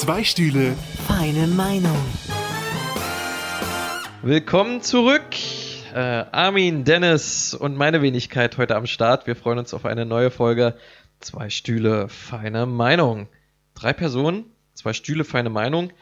Zwei Stühle. Feine Meinung. Willkommen zurück. Äh, Armin, Dennis und meine Wenigkeit heute am Start. Wir freuen uns auf eine neue Folge. Zwei Stühle, feine Meinung. Drei Personen, zwei Stühle, feine Meinung.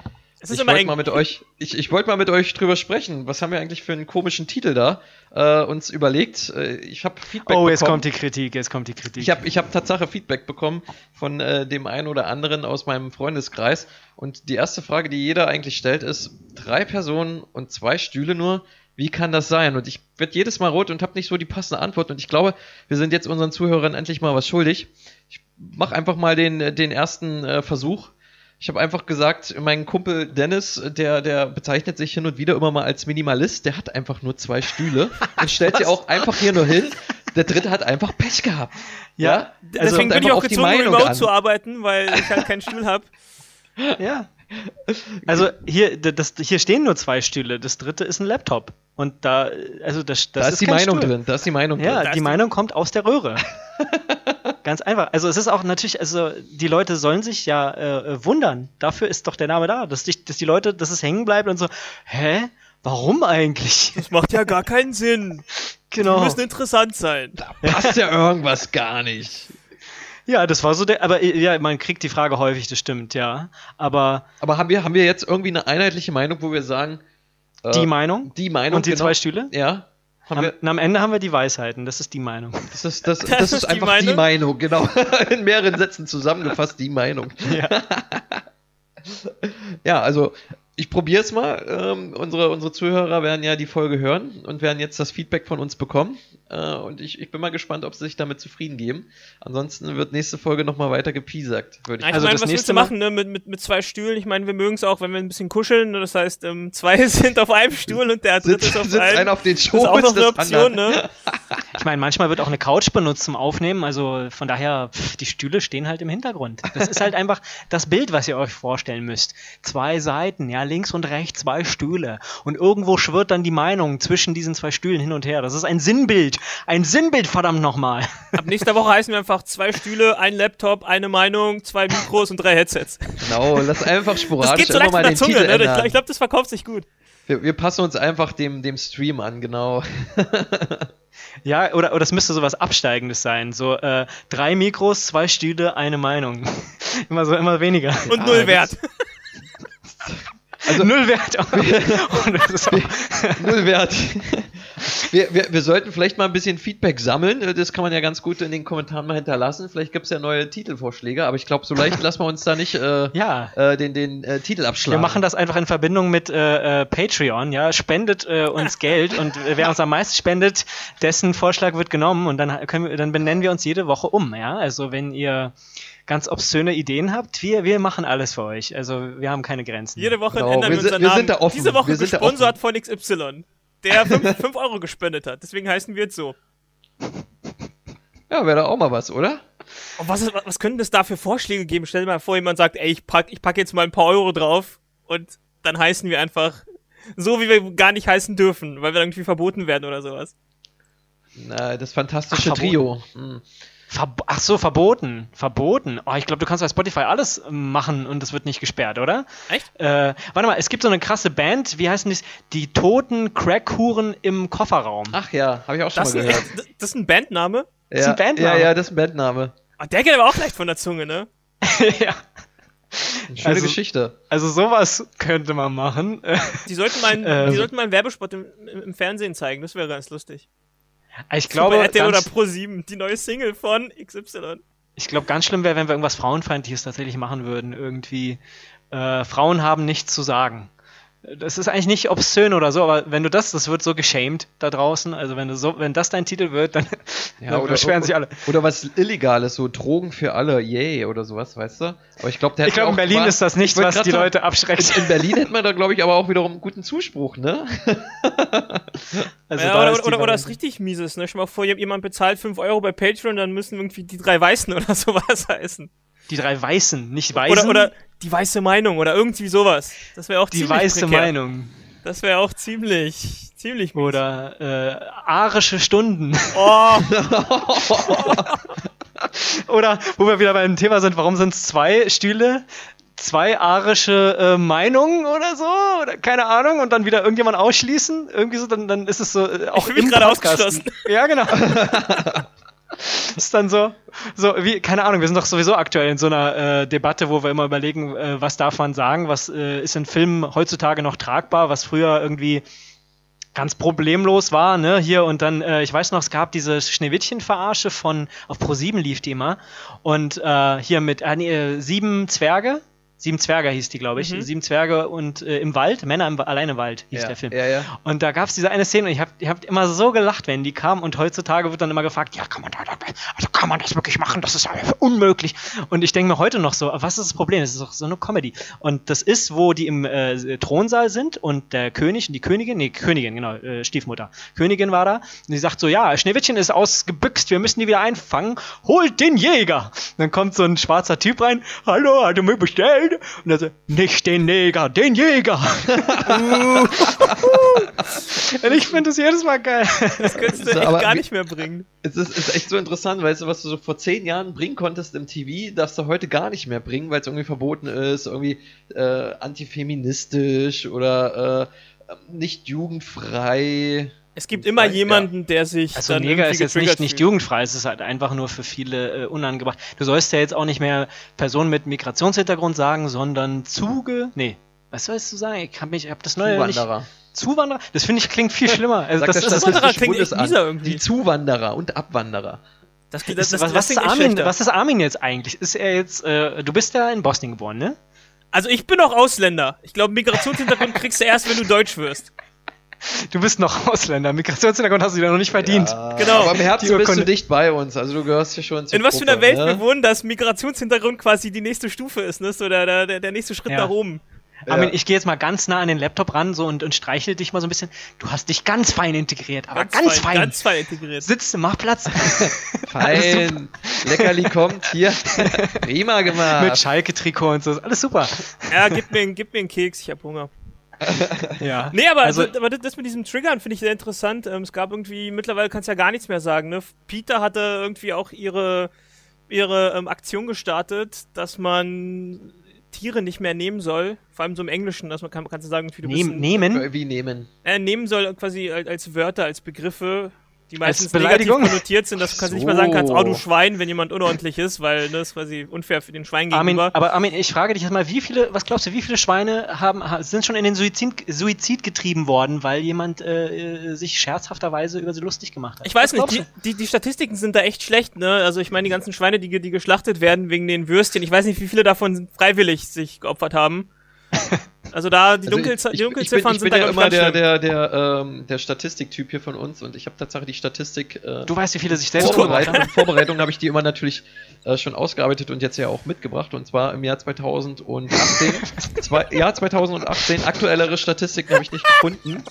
Ich wollte mal mit euch, ich, ich wollte mal mit euch drüber sprechen. Was haben wir eigentlich für einen komischen Titel da äh, uns überlegt? Äh, ich habe Feedback Oh, bekommen. jetzt kommt die Kritik, jetzt kommt die Kritik. Ich habe ich hab Tatsache Feedback bekommen von äh, dem einen oder anderen aus meinem Freundeskreis. Und die erste Frage, die jeder eigentlich stellt, ist: drei Personen und zwei Stühle nur. Wie kann das sein? Und ich werde jedes Mal rot und habe nicht so die passende Antwort. Und ich glaube, wir sind jetzt unseren Zuhörern endlich mal was schuldig. Ich mache einfach mal den, den ersten äh, Versuch. Ich habe einfach gesagt, mein Kumpel Dennis, der, der bezeichnet sich hin und wieder immer mal als Minimalist, der hat einfach nur zwei Stühle und stellt sie auch einfach hier nur hin. Der dritte hat einfach Pech gehabt. ja, also, Deswegen bin ich auch die gezwungen, Meinung remote an. zu arbeiten, weil ich halt keinen Stuhl habe. ja. Also hier, das, hier stehen nur zwei Stühle. Das dritte ist ein Laptop. Und da, also das, das Da ist, die kein Meinung Stuhl. drin. Da ist die Meinung Ja, drin. Ist die die- Meinung kommt aus der Röhre. Ganz einfach. Also es ist auch natürlich, also die Leute sollen sich ja äh, äh, wundern. Dafür ist doch der Name da, dass die, dass die Leute, dass es hängen bleibt und so, hä? Warum eigentlich? Das macht ja gar keinen Sinn. Die genau. müssen interessant sein. Passt ja irgendwas gar nicht. Ja, das war so der, aber äh, ja, man kriegt die Frage häufig, das stimmt, ja. Aber Aber haben wir, haben wir jetzt irgendwie eine einheitliche Meinung, wo wir sagen, äh, die Meinung die Meinung und die genau, zwei Stühle? Ja. Haben Am, wir, am Ende haben wir die Weisheiten, das ist die Meinung. das ist, das, das, Das ist, ist die einfach die Meinung? Meinung, genau. In mehreren Sätzen zusammengefasst, die Meinung. Ja. Ja, also ich probiere es mal. Ähm, unsere, unsere Zuhörer werden ja die Folge hören und werden jetzt das Feedback von uns bekommen. Äh, und ich, ich bin mal gespannt, ob sie sich damit zufrieden geben. Ansonsten wird nächste Folge nochmal weiter gepiesackt, würde ich Ich Also meine, das was willst du machen ne? mit, mit, mit zwei Stühlen? Ich meine, wir mögen es auch, wenn wir ein bisschen kuscheln. ne? Das heißt, ähm, zwei sind auf einem Stuhl und der dritte Sitzt, ist auf sitzt einem. einer auf den das Schoß ist auch noch eine Option, ne? Ich meine, manchmal wird auch eine Couch benutzt zum Aufnehmen, also von daher, pff, die Stühle stehen halt im Hintergrund. Das ist halt einfach das Bild, was ihr euch vorstellen müsst. Zwei Seiten, ja, links und rechts zwei Stühle. Und irgendwo schwirrt dann die Meinung zwischen diesen zwei Stühlen hin und her. Das ist ein Sinnbild. Ein Sinnbild, verdammt nochmal. Ab nächster Woche heißen wir einfach zwei Stühle, ein Laptop, eine Meinung, zwei Mikros und drei Headsets. Genau, lass einfach Das sporadisch geht so immer mal den Zunge, Titel ne? Ich glaube, glaub, das verkauft sich gut. wir, wir passen uns einfach dem, dem Stream an, genau. Ja, oder, oder es müsste sowas Absteigendes sein. So äh, drei Mikros, zwei Stühle, eine Meinung. immer so, immer weniger. Und Ah, null das- Wert. Also null Wert. Null Wert. Wir, wir, wir sollten vielleicht mal ein bisschen Feedback sammeln. Das kann man ja ganz gut in den Kommentaren mal hinterlassen. Vielleicht gibt es ja neue Titelvorschläge, aber ich glaube, so leicht lassen wir uns da nicht äh, ja. äh, den, den äh, Titel abschlagen. Wir machen das einfach in Verbindung mit äh, äh, Patreon, ja. Spendet äh, uns Geld und äh, wer uns am meisten spendet, dessen Vorschlag wird genommen und dann können wir, dann benennen wir uns jede Woche um, ja. Also wenn ihr ganz obszöne Ideen habt, wir, wir machen alles für euch. Also wir haben keine Grenzen. Jede Woche Genau, ändern wir unseren wir Namen. sind da offen. Diese Woche Wir sind da gesponsert von XY, der 5 Euro gespendet hat. Deswegen heißen wir jetzt so. Ja, wäre doch auch mal was, oder? Und was, ist, was könnten es da für Vorschläge geben? Stell dir mal vor, jemand sagt, ey, ich pack, ich pack jetzt mal ein paar Euro drauf und dann heißen wir einfach so, wie wir gar nicht heißen dürfen, weil wir irgendwie verboten werden oder sowas. Na, das fantastische Ach, Trio. Hm. Verb Ach so, verboten. Verboten. Oh, ich glaube, du kannst bei Spotify alles machen und es wird nicht gesperrt, oder? Echt? Äh, warte mal, es gibt so eine krasse Band, wie heißen die? Die toten Crackhuren im Kofferraum. Ach ja, habe ich auch schon Das, mal gehört. echt- das ist ein Bandname? Ja, ist ein Bandname. Ja, ja, das ist ein Bandname. Ah, der geht aber auch leicht von der Zunge, ne? ja. Schöne Also- Geschichte. Also sowas könnte man machen. Die sollten mal, einen- Äh, die sollten mal einen Werbespot im, im Fernsehen zeigen, das wäre ganz lustig. Ich glaube, Super RTL oder ganz, Pro 7, die neue Single von XY. ich glaube, ganz schlimm wäre, wenn wir irgendwas Frauenfeindliches tatsächlich machen würden. Irgendwie, äh, Frauen haben nichts zu sagen. Das ist eigentlich nicht obszön oder so, aber wenn du das, das wird so geschämt da draußen. Also wenn du so, wenn das dein Titel wird, dann, dann beschweren sich alle. Oder was Illegales, so Drogen für alle, yay, oder sowas, weißt du? Aber ich glaube, der Ich glaube, in Berlin ist das nicht, was die Leute abschreckt. In Berlin hätte man da, glaube ich, aber auch wiederum einen guten Zuspruch, ne? Also ja, da oder, ist oder, oder ist richtig mieses, ne? Stell mal vor, jemand bezahlt 5 Euro bei Patreon, dann müssen irgendwie die drei Weißen oder sowas heißen. die drei Weißen, nicht Weißen. Oder, oder die weiße Meinung oder irgendwie sowas. Das wäre auch die ziemlich weiße prekär. Meinung. Das wäre auch ziemlich, ziemlich mies. Oder äh, arische Stunden. Oh, Oder wo wir wieder beim Thema sind, warum sind es zwei Stühle? zwei arische äh, Meinungen oder so, oder keine Ahnung, und dann wieder irgendjemand ausschließen. Irgendwie so, dann, dann ist es so äh, auch mich im gerade Podcast. ausgeschlossen. Ja, genau. ist dann so, so wie, keine Ahnung, wir sind doch sowieso aktuell in so einer äh, Debatte, wo wir immer überlegen, äh, was darf man sagen, was äh, ist in Filmen heutzutage noch tragbar, was früher irgendwie ganz problemlos war, ne, hier und dann, äh, ich weiß noch, es gab diese Schneewittchen-Verarsche von, auf Pro7 lief die immer und äh, hier mit nee, äh, sieben Zwerge, sieben Zwerge hieß die, glaube ich, Mhm. sieben Zwerge und äh, im Wald, Männer im, Wa- allein im Wald hieß ja, der Film. Ja, ja. Und da gab es diese eine Szene und ich habe ich hab immer so gelacht, wenn die kam und heutzutage wird dann immer gefragt, ja, kann man da, also kann man das wirklich machen? Das ist unmöglich. Und ich denke mir heute noch so, was ist das Problem? Das ist doch so eine Comedy. Und das ist, wo die im äh, Thronsaal sind und der König und die Königin, nee, Königin, genau, äh, Stiefmutter. Königin war da und die sagt so, ja, Schneewittchen ist ausgebüxt, wir müssen die wieder einfangen, holt den Jäger. dann kommt so ein schwarzer Typ rein, hallo, hat er mir bestellt? Und er so, nicht den Neger, den Jäger. Und ich finde das jedes Mal geil. Das könntest du So, echt gar nicht mehr bringen. Es ist, ist echt so interessant, weißt du, was du so vor zehn Jahren bringen konntest im TV, darfst du heute gar nicht mehr bringen, weil es irgendwie verboten ist, irgendwie äh, antifeministisch oder äh, nicht jugendfrei. Es gibt immer Ja. jemanden, der sich Also dann Neger ist jetzt nicht, nicht jugendfrei, es ist halt einfach nur für viele äh, unangebracht. Du sollst ja jetzt auch nicht mehr Personen mit Migrationshintergrund sagen, sondern Zuge. Nee. Was sollst du sagen? Ich habe mich, ich habe das neue nicht. Zuwanderer. Zuwanderer? Das finde ich klingt viel schlimmer. Also das ist, das, Zuwanderer klingt echt mieser irgendwie. Die Zuwanderer und Abwanderer. Das, das, ist, das, was, das was, ist Armin, was ist Armin jetzt eigentlich? Ist er jetzt, äh, du bist ja in Bosnien geboren, ne? Also ich bin auch Ausländer. Ich glaube, Migrationshintergrund kriegst du erst, wenn du Deutsch wirst. Du bist noch Ausländer. Migrationshintergrund hast du dir noch nicht verdient. Ja, Genau. Aber im Herzen bist du dicht bei uns, also du gehörst hier schon zur In was für einer Welt ne? wir wohnen, dass Migrationshintergrund quasi die nächste Stufe ist, ne? So der, der, der nächste Schritt Ja. nach oben. Armin, Ja. ich gehe jetzt mal ganz nah an den Laptop ran so und, und streichel dich mal so ein bisschen. Du hast dich ganz fein integriert, aber ganz, fein. Ganz fein integriert. Sitzt, mach Platz. Fein. Leckerli kommt hier. Prima gemacht. Mit Schalke-Trikot und so. Alles super. Ja, gib mir, gib mir einen Keks, ich hab Hunger. Ja. Nee, aber, Also- aber das mit diesem Triggern finde ich sehr interessant. Ähm, es gab irgendwie, mittlerweile kannst du ja gar nichts mehr sagen. Ne? Peter hatte irgendwie auch ihre, ihre ähm, Aktion gestartet, dass man Tiere nicht mehr nehmen soll. Vor allem so im Englischen, dass man kann, kannst du sagen, wie du bist Nehm, ein- nehmen. Wie nehmen? äh, nehmen soll quasi als, als Wörter, als Begriffe, die meistens negativ konnotiert sind, dass du kannst So. nicht mal sagen kannst, oh du Schwein, wenn jemand unordentlich ist, weil ne, das ist quasi unfair für den Schwein Armin, gegenüber. aber Armin, ich frage dich jetzt mal, wie viele, was glaubst du, wie viele Schweine haben, ha- sind schon in den Suizid, Suizid getrieben worden, weil jemand äh, äh, sich scherzhafterweise über sie lustig gemacht hat? Ich weiß Was nicht, die, die, die Statistiken sind da echt schlecht, ne? Also ich meine, die ganzen Schweine, die, die geschlachtet werden wegen den Würstchen, ich weiß nicht, wie viele davon freiwillig sich geopfert haben. Also da, die, Also Dunkelze ich, die ich, ich bin, Dunkelziffern ich sind bin da ja immer ganz der, der, der, ähm, der Statistiktyp hier von uns und ich habe tatsächlich die Statistik äh, du? Weißt, wie viele sich selbst haben? in Vorbereitung habe ich die immer natürlich äh, schon ausgearbeitet und jetzt ja auch mitgebracht und zwar im Jahr 2018. zwei, Jahr 2018, aktuellere Statistiken habe ich nicht gefunden,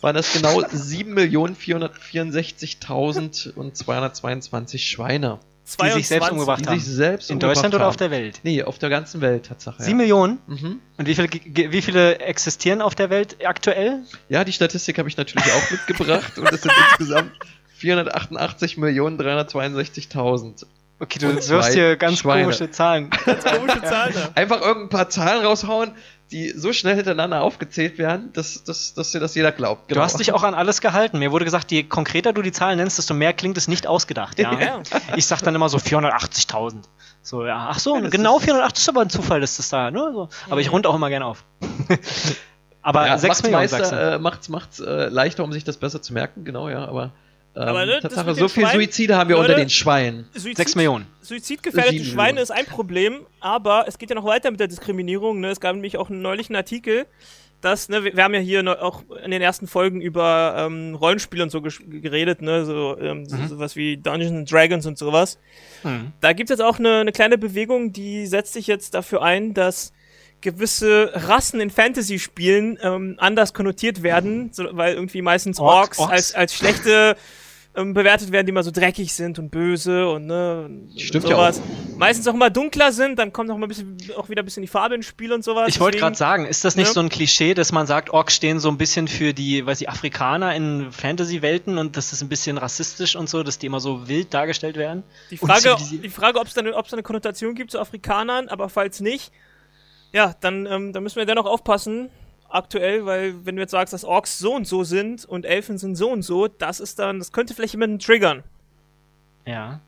waren das genau 7.464.222 Schweine, Die sich selbst 22. umgebracht haben. sich selbst In umgebracht Deutschland oder haben. auf der Welt? Nee, auf der ganzen Welt, Tatsache. Sieben Ja. Millionen? Mhm. Und wie ge- wie viele existieren auf der Welt aktuell? ja, die Statistik habe ich natürlich auch mitgebracht und es sind insgesamt 488.362.000. Okay, du zwei hier ganz Schweine. komische Zahlen. Komische Zahlen da. Einfach irgendein paar Zahlen raushauen, die so schnell hintereinander aufgezählt werden, dass, dass, dass dir das jeder glaubt. Du hast dich auch an alles gehalten. Mir wurde gesagt, je konkreter du die Zahlen nennst, desto mehr klingt es nicht ausgedacht. Ja? Ja. Ich sag dann immer so 480.000. So, ja, ach so, Ja, genau ist- 480 ist aber ein Zufall, dass das da, ne? So. Aber ich rund auch immer gerne auf. aber ja, 6 macht's Millionen meister, sagst du. äh, macht's, macht's äh, leichter, um sich das besser zu merken, genau, ja, aber, Aber, ne, das Tatsache, so Schweinen- Suizide haben wir Leute, unter den Schweinen. Suizid, 6 Millionen. Suizidgefährdete Sieben Schweine Millionen. ist ein Problem, aber es geht ja noch weiter mit der Diskriminierung. Ne? Es gab nämlich auch einen neulichen Artikel, dass, ne, wir, wir haben ja hier auch in den ersten Folgen über ähm, Rollenspiele und so geredet, ne? so, ähm, so sowas wie Dungeons and Dragons und sowas. Mhm. Da gibt es jetzt auch eine, eine kleine Bewegung, die setzt sich jetzt dafür ein, dass gewisse Rassen in Fantasy-Spielen ähm, anders konnotiert werden, so, weil irgendwie meistens Orks, Orks, Orks. als, als schlechte ähm, bewertet werden, die immer so dreckig sind und böse und ne und Stimmt ja sowas. Meistens auch immer dunkler sind, dann kommt auch mal ein bisschen auch wieder ein bisschen die Farbe ins Spiel und sowas. Ich wollte gerade sagen, ist das nicht ne? so ein Klischee, dass man sagt, Orks stehen so ein bisschen für die, weiß ich, Afrikaner in Fantasy-Welten und das ist ein bisschen rassistisch und so, dass die immer so wild dargestellt werden? Die Frage, die Frage ob es da eine Konnotation gibt zu Afrikanern, aber falls nicht, Ja, dann, ähm, dann müssen wir dennoch aufpassen, aktuell, weil wenn du jetzt sagst, dass Orks so und so sind und Elfen sind so und so, das ist dann, das könnte vielleicht jemanden triggern. Ja.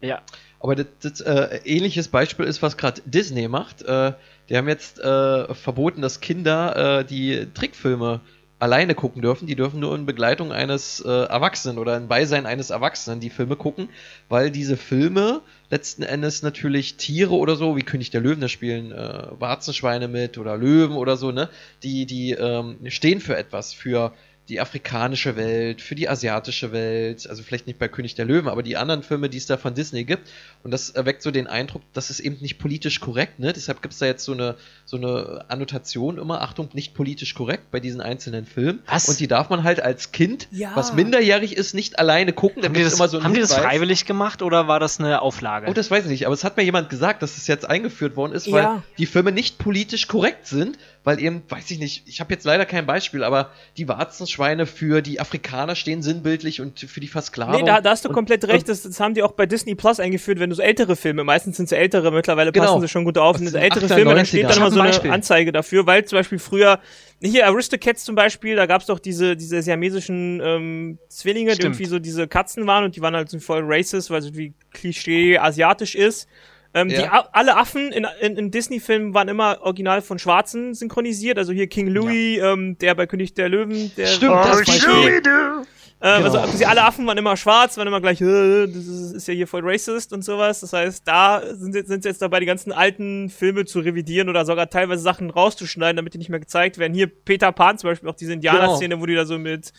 Ja. Aber das, das äh, ähnliches Beispiel ist, was gerade Disney macht. Äh, die haben jetzt äh, verboten, dass Kinder äh, die Trickfilme alleine gucken dürfen. Die dürfen nur in Begleitung eines äh, Erwachsenen oder in Beisein eines Erwachsenen die Filme gucken, weil diese Filme letzten Endes natürlich Tiere oder so, wie König der Löwen, da spielen äh, Warzenschweine mit oder Löwen oder so, ne? Die, die ähm, stehen für etwas, für die afrikanische Welt, für die asiatische Welt, also vielleicht nicht bei König der Löwen, aber die anderen Filme, die es da von Disney gibt. Und das erweckt so den Eindruck, das ist eben nicht politisch korrekt, ne? Deshalb gibt es da jetzt so eine, so eine Annotation immer, Achtung, nicht politisch korrekt bei diesen einzelnen Filmen. Was? Und die darf man halt als Kind, Ja. was minderjährig ist, nicht alleine gucken. Haben, die das, immer so haben die das freiwillig gemacht oder war das eine Auflage? Oh, das weiß ich nicht, aber es hat mir jemand gesagt, dass es jetzt eingeführt worden ist, weil Ja. die Filme nicht politisch korrekt sind, weil eben, weiß ich nicht, ich habe jetzt leider kein Beispiel, aber die Warzenschweine für die Afrikaner stehen sinnbildlich und für die Versklavung. Nee, da, da hast du und, komplett und, recht. Das, das haben die auch bei Disney Plus eingeführt, wenn du so ältere Filme, meistens sind es ältere, mittlerweile Genau. passen sie schon gut auf. Sind ältere 8er, Filme, dann 90er. steht dann immer so ein eine Beispiel. Anzeige dafür, weil zum Beispiel früher, hier Aristocats zum Beispiel, da gab es doch diese, diese siamesischen ähm, Zwillinge, die Stimmt. irgendwie so diese Katzen waren und die waren halt so voll racist, weil es irgendwie Klischee asiatisch ist. Ähm, Die, Ja. A- alle Affen in, in, in Disney-Filmen waren immer original von Schwarzen synchronisiert. Also hier King Louis, ähm, der bei König der Löwen, der Stimmt, das Beispiel. ähm, Genau. Also sie alle Affen waren immer schwarz, waren immer gleich, äh, das ist, ist ja hier voll racist und sowas. Das heißt, da sind, sie- sind sie jetzt dabei, die ganzen alten Filme zu revidieren oder sogar teilweise Sachen rauszuschneiden, damit die nicht mehr gezeigt werden. Hier Peter Pan zum Beispiel, auch diese Indianer-Szene, wo die da so mit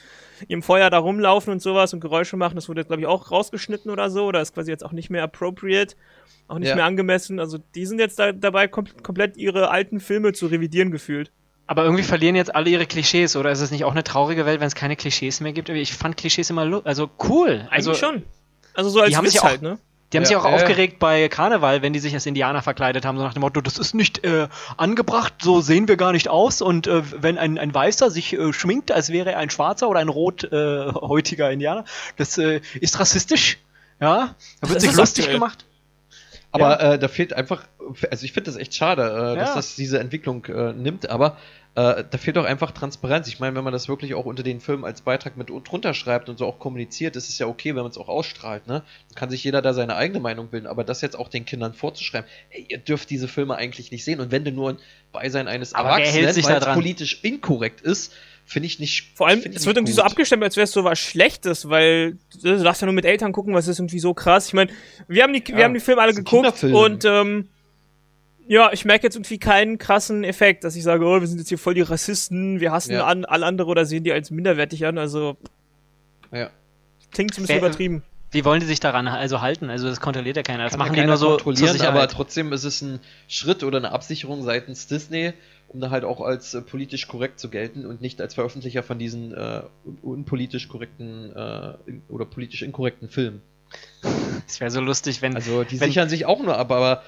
ihrem Feuer da rumlaufen und sowas und Geräusche machen, das wurde jetzt, glaube ich, auch rausgeschnitten oder so. Oder ist quasi jetzt auch nicht mehr appropriate, auch nicht Ja. mehr angemessen. Also die sind jetzt da, dabei, kom komplett ihre alten Filme zu revidieren gefühlt. Aber irgendwie verlieren jetzt alle ihre Klischees, oder ist es nicht auch eine traurige Welt, wenn es keine Klischees mehr gibt? Ich fand Klischees immer also cool. Eigentlich Also, schon. Also so als die haben Witz auch- halt, ne? Die haben Ja, sich auch ja, ja. aufgeregt bei Karneval, wenn die sich als Indianer verkleidet haben, so nach dem Motto, das ist nicht äh, angebracht, so sehen wir gar nicht aus. Und äh, wenn ein, ein Weißer sich äh, schminkt, als wäre er ein Schwarzer oder ein rothäutiger Indianer, das äh, ist rassistisch. Ja, da wird sich lustig aktuell. gemacht. Aber äh, da fehlt einfach, also ich finde das echt schade, äh, dass Ja. das diese Entwicklung äh, nimmt, aber äh, da fehlt auch einfach Transparenz. Ich meine, wenn man das wirklich auch unter den Filmen als Beitrag mit drunter schreibt und so auch kommuniziert, ist es ja okay, wenn man es auch ausstrahlt, ne? Dann kann sich jeder da seine eigene Meinung bilden, aber das jetzt auch den Kindern vorzuschreiben, hey, ihr dürft diese Filme eigentlich nicht sehen und wenn du nur ein Beisein eines Aber Erwachsenen, hält sich da weil es politisch inkorrekt ist, finde ich nicht Vor allem, es wird irgendwie so gut. abgestimmt, als wäre es so was Schlechtes, weil du darfst ja nur mit Eltern gucken, was ist irgendwie so krass. Ich meine, wir haben die, wir Ja, haben die Filme alle geguckt und ähm, ja, ich merke jetzt irgendwie keinen krassen Effekt, dass ich sage, oh, wir sind jetzt hier voll die Rassisten, wir hassen Ja. an, alle andere oder sehen die als minderwertig an. Also Ja. klingt ein bisschen Wer- übertrieben. Wie wollen die sich daran also halten? Also das kontrolliert ja keiner. Das Kann machen ja die keiner nur so zur kontrollieren, aber trotzdem ist es ein Schritt oder eine Absicherung seitens Disney, um da halt auch als äh, politisch korrekt zu gelten und nicht als Veröffentlicher von diesen äh, un- unpolitisch korrekten äh, oder politisch inkorrekten Filmen. Es wäre so lustig, wenn. Also die Wenn- sichern sich auch nur ab, aber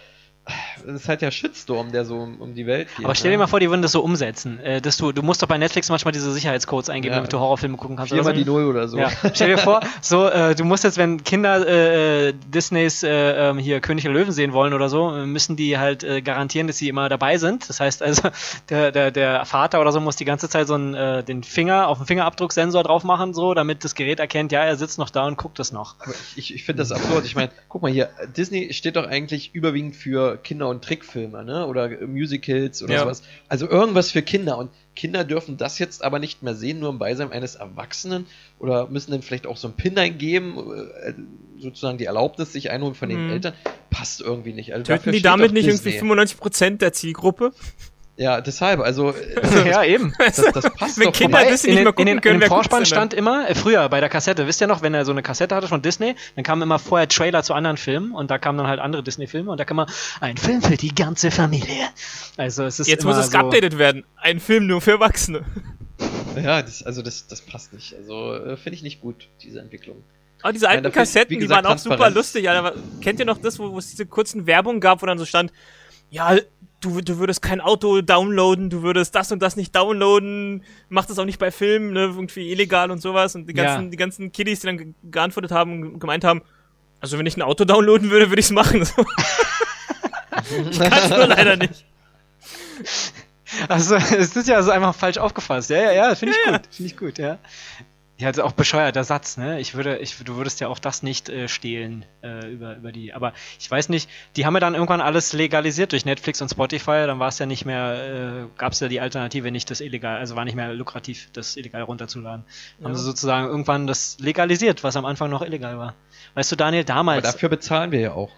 es ist halt der Shitstorm, der so um, um die Welt geht. aber stell dir ne? mal vor, die würden das so umsetzen. Äh, dass du, du musst doch bei Netflix manchmal diese Sicherheitscodes eingeben, Ja. damit du Horrorfilme gucken kannst. Viermal oder die so. Null oder so. Ja. Stell dir vor, so, äh, du musst jetzt, wenn Kinder äh, äh, Disneys äh, ähm, hier König der Löwen sehen wollen oder so, äh, müssen die halt garantieren, dass sie immer dabei sind. Das heißt also, der, der, der Vater oder so muss die ganze Zeit so einen, den Finger auf den Fingerabdrucksensor drauf machen, so, damit das Gerät erkennt, ja, er sitzt noch da und guckt es noch. Aber ich, ich finde das absurd. Ich meine, guck mal hier, Disney steht doch eigentlich überwiegend für Kinder- und Trickfilme, ne? Oder Musicals oder Ja. sowas. Also irgendwas für Kinder. Und Kinder dürfen das jetzt aber nicht mehr sehen, nur im Beisein eines Erwachsenen. Oder müssen dann vielleicht auch so einen Pin eingeben, äh, sozusagen die Erlaubnis sich einholen von den Mhm. Eltern. Passt irgendwie nicht. Also Töten die damit nicht irgendwie 95% der Zielgruppe? Ja, deshalb, also äh, ja, eben. das, das passt Wenn doch Kinder vorbei. Disney nicht den, mehr gucken in, den, können, in guckt's Vorspann stand immer, äh, früher bei der Kassette, wisst ihr noch, wenn er so eine Kassette hatte von Disney, dann kamen immer vorher Trailer zu anderen Filmen und da kamen dann halt andere Disney-Filme und da kann man ein Film für die ganze Familie. Also es ist Jetzt immer muss es so, geupdatet werden. Ein Film nur für Erwachsene. Ja, das, also das, das passt nicht. Also äh, finde ich nicht gut, diese Entwicklung. Aber diese Nein, alten dafür, Kassetten, wie die gesagt, waren auch super lustig. Aber Kennt ihr noch das, wo, wo es diese kurzen Werbung gab, wo dann so stand, ja, du, du würdest kein Auto downloaden, du würdest das und das nicht downloaden, mach das auch nicht bei Filmen, ne, irgendwie illegal und sowas. Und die Ja. ganzen, die ganzen Kiddies, die dann ge geantwortet haben und gemeint haben, also wenn ich ein Auto downloaden würde, würde ich es machen. Ich kann nur leider nicht. Also, es ist ja also einfach falsch aufgefasst. Ja, ja, ja, finde ich Ja, ja. gut. Finde ich gut, ja. Ja, also auch bescheuerter Satz, ne? Ich würde, ich, du würdest ja auch das nicht äh, stehlen äh, über, über die. Aber ich weiß nicht, die haben ja dann irgendwann alles legalisiert durch Netflix und Spotify, dann war es ja nicht mehr, äh, gab es ja die Alternative, nicht das illegal, also war nicht mehr lukrativ, das illegal runterzuladen. Haben Ja. sie sozusagen irgendwann das legalisiert, was am Anfang noch illegal war. Weißt du, Daniel, Aber damals. dafür bezahlen wir ja auch.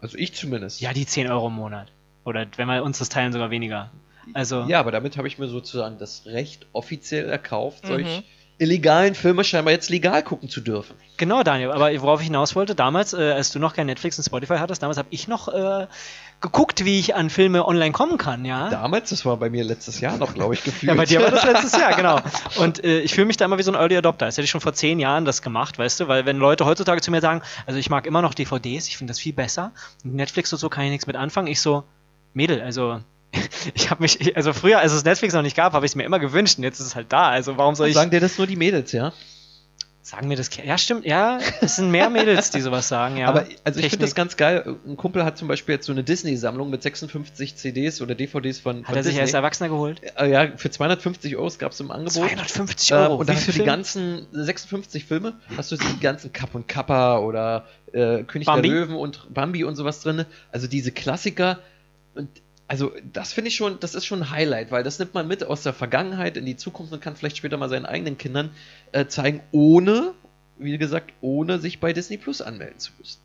Also ich zumindest. ja, die 10 Euro im Monat. Oder wenn wir uns das teilen, sogar weniger. Also. Ja, aber damit habe ich mir sozusagen das Recht offiziell erkauft, Mhm. Illegalen Filme scheinbar jetzt legal gucken zu dürfen. Genau, Daniel, aber worauf ich hinaus wollte, damals, äh, als du noch kein Netflix und Spotify hattest, damals habe ich noch äh, geguckt, wie ich an Filme online kommen kann, ja. Damals, das war bei mir letztes Jahr noch, glaube ich, gefühlt. Ja, bei dir war das letztes Jahr, genau. Und äh, ich fühle mich da immer wie so ein Early Adopter. Das hätte ich schon vor zehn Jahren das gemacht, weißt du? Weil wenn Leute heutzutage zu mir sagen, also ich mag immer noch DVDs, ich finde das viel besser. Und Netflix und so kann ich nichts mit anfangen. Ich so, Mädel, also ich habe mich, ich- also früher, als es Netflix noch nicht gab, habe ich es mir immer gewünscht und jetzt ist es halt da. Also warum soll ich Sagen dir das nur die Mädels, ja? sagen mir das? Ja, stimmt, ja, es sind mehr Mädels, die sowas sagen, ja. Aber also ich finde das ganz geil. Ein Kumpel hat zum Beispiel jetzt so eine Disney-Sammlung mit 56 CDs oder DVDs von, Hat von er sich Disney. als Erwachsener geholt? Äh, ja, für 250 Euro gab es im Angebot. 250 Äh, Euro. und da hast du die ganzen 56 Filme, hast du die ganzen Kapp und Kappa oder äh, König Bambi? der Löwen und Bambi und sowas drin. Also diese Klassiker. Und also das finde ich schon, das ist schon ein Highlight, weil das nimmt man mit aus der Vergangenheit in die Zukunft und kann vielleicht später mal seinen eigenen Kindern äh, zeigen, ohne, wie gesagt, ohne sich bei Disney Plus anmelden zu müssen.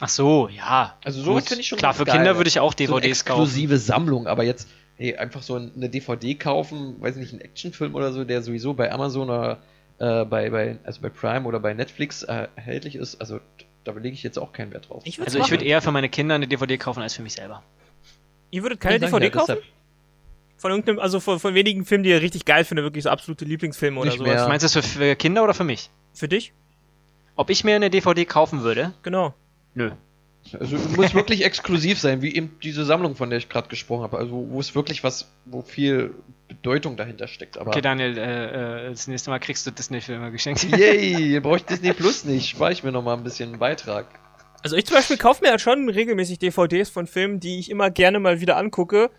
Ach so, ja. Also sowas finde ich schon Klar, für geil. Kinder würde ich auch so eine DVDs kaufen. exklusive Sammlung, aber jetzt hey, einfach so eine DVD kaufen, weiß nicht, einen Actionfilm oder so, der sowieso bei Amazon oder äh, bei, bei, also bei Prime oder bei Netflix äh, erhältlich ist, also da lege ich jetzt auch keinen Wert drauf. Ich Also ich würde machen. eher für meine Kinder eine DVD kaufen als für mich selber. Ihr würdet keine DVD ja, kaufen? Von irgendeinem, also von, von wenigen Filmen, die ihr richtig geil findet, wirklich so absolute Lieblingsfilme oder Nicht sowas. mehr. Meinst du das für, für Kinder oder für mich? Für dich? Ob ich mir eine DVD kaufen würde? Genau. Nö. Also muss wirklich exklusiv sein, wie eben diese Sammlung, von der ich gerade gesprochen habe. Also wo es wirklich was, wo viel Bedeutung dahinter steckt. Aber Okay, Daniel, äh, äh, das nächste Mal kriegst du Disney-Filme geschenkt. yay, brauche ich Disney Plus nicht. Spare ich mir noch mal ein bisschen einen Beitrag. Also ich zum Beispiel kaufe mir halt schon regelmäßig DVDs von Filmen, die ich immer gerne mal wieder angucke,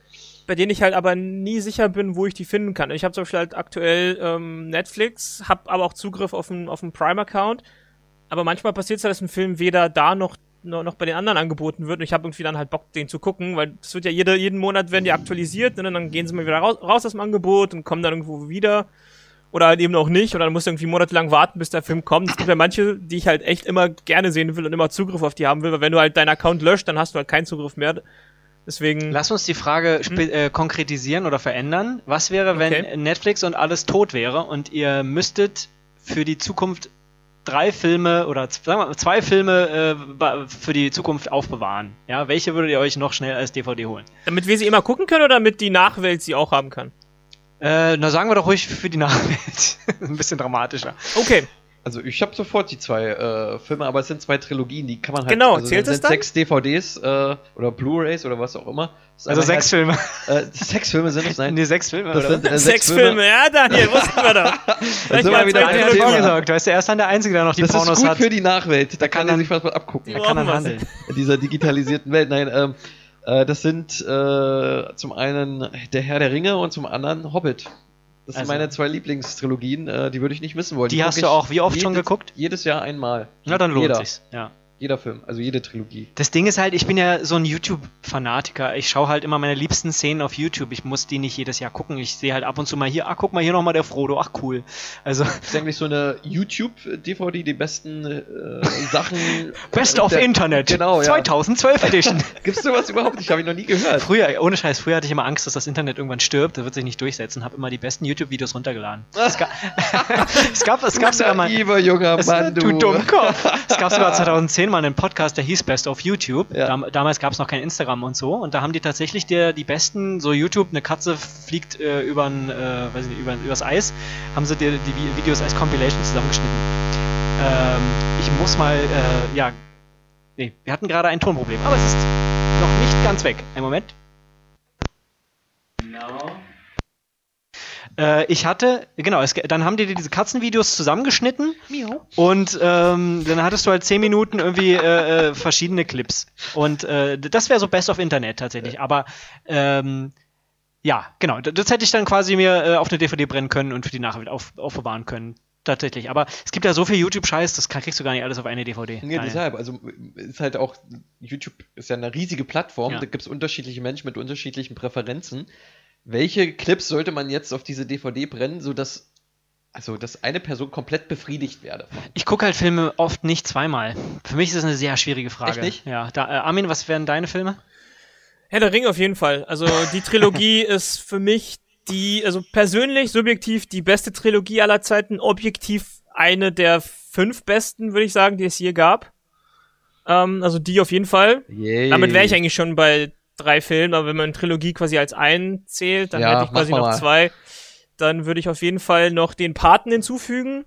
bei denen ich halt aber nie sicher bin, wo ich die finden kann. Ich habe zum Beispiel halt aktuell ähm, Netflix, habe aber auch Zugriff auf einen, auf Prime-Account, aber manchmal passiert es halt, dass ein Film weder da noch, noch, noch bei den anderen angeboten wird. Und ich habe irgendwie dann halt Bock, den zu gucken, weil es wird ja jede, jeden Monat werden die aktualisiert ne, und dann gehen sie mal wieder raus, raus aus dem Angebot und kommen dann irgendwo wieder oder halt eben auch nicht. Oder dann musst du irgendwie monatelang warten, bis der Film kommt. Es gibt ja manche, die ich halt echt immer gerne sehen will und immer Zugriff auf die haben will, weil wenn du halt deinen Account löscht, dann hast du halt keinen Zugriff mehr. Deswegen. Lass uns die Frage spe- äh, konkretisieren oder verändern. Was wäre, wenn Okay. Netflix und alles tot wäre und ihr müsstet für die Zukunft drei Filme oder z- sagen wir mal, zwei Filme äh, für die Zukunft aufbewahren? Ja, welche würdet ihr euch noch schnell als DVD holen? Damit wir sie immer gucken können oder damit die Nachwelt sie auch haben kann? Äh, na sagen wir doch ruhig für die Nachwelt. Ein bisschen dramatischer. Okay. Also ich habe sofort die zwei äh, Filme, aber es sind zwei Trilogien, die kann man halt. Genau, also zählt sind es dann? Sechs DVDs äh, oder Blu-rays oder was auch immer. Das ist Also sechs Filme. Halt, äh, sechs Filme sind es, nein. Nee, sechs Filme. Das sind, äh, Sechs, Filme. ja, Daniel, wussten wir doch. Vielleicht sind mal wir wieder ein was? Thema. Trilogien. gesagt. Du weißt ja, er ist dann der Einzige, der noch die das ist Pornos gut hat. für die Nachwelt. Da kann, kann er sich was abgucken. Er kann wir handeln. In dieser digitalisierten Welt. Nein, ähm, äh, das sind äh, zum einen Der Herr der Ringe und zum anderen Hobbit. Das sind Also- meine zwei Lieblingstrilogien, äh, die würde ich nicht missen wollen. Die guck hast du auch wie oft jedes, schon geguckt? Jedes Jahr einmal. Na, dann lohnt Jeder. sich's. Ja. Jeder Film, also jede Trilogie. Das Ding ist halt, ich bin ja so ein YouTube-Fanatiker. Ich schaue halt immer meine liebsten Szenen auf YouTube. Ich muss die nicht jedes Jahr gucken. Ich sehe halt ab und zu mal hier, ach, guck mal hier nochmal der Frodo. Ach, cool. Also, Das ist eigentlich so eine YouTube-DVD, die besten äh, Sachen. Best of Der- Internet. Genau, ja. 2012 Edition. Gibt's sowas überhaupt nicht? Habe ich noch nie gehört. früher, ohne Scheiß, früher hatte ich immer Angst, dass das Internet irgendwann stirbt. Das wird sich nicht durchsetzen. Habe immer die besten YouTube-Videos runtergeladen. Es gab, es gab, es gab sogar mal... Naiver junger Es, Mann, du Dummkopf. Es gab sogar 2010 mal einen Podcast, der hieß Best of YouTube. Ja. Dam damals gab es noch kein Instagram und so. Und da haben die tatsächlich die, die besten, so YouTube, eine Katze fliegt äh, übern, äh, weiß nicht, über, übers Eis, haben sie dir die Vi- Videos als Compilation zusammengeschnitten. Ähm, ich muss mal, äh, ja. Nee, wir hatten gerade ein Tonproblem, aber es ist noch nicht ganz weg. Ein Moment. Äh, ich hatte, genau, es, dann haben die dir diese Katzenvideos zusammengeschnitten und ähm, dann hattest du halt 10 Minuten irgendwie äh, äh, verschiedene Clips. Und äh, das wäre so Best of Internet tatsächlich. Aber ähm, Ja, genau. Das, hätte ich dann quasi mir äh, auf eine DVD brennen können und für die wieder auf, aufbewahren können. Tatsächlich. Aber es gibt ja so viel YouTube-Scheiß, das kriegst du gar nicht alles auf eine DVD. Ja, deshalb. Also ist halt auch, YouTube ist ja eine riesige Plattform, Ja. da gibt es unterschiedliche Menschen mit unterschiedlichen Präferenzen. Welche Clips sollte man jetzt auf diese DVD brennen, sodass also dass eine Person komplett befriedigt werde? Ich gucke halt Filme oft nicht zweimal. Für mich ist das eine sehr schwierige Frage. Echt nicht? Ja. Da, äh, Armin, was wären deine Filme? Herr der Ringe auf jeden Fall. Also die Trilogie ist für mich die, also persönlich, subjektiv die beste Trilogie aller Zeiten, objektiv eine der fünf besten, würde ich sagen, die es je gab. Ähm, also die auf jeden Fall. Yay. Damit wäre ich eigentlich schon bei drei Filmen, aber wenn man Trilogie quasi als einen zählt, dann Ja, hätte ich quasi noch mal. zwei. Dann würde ich auf jeden Fall noch den Paten hinzufügen.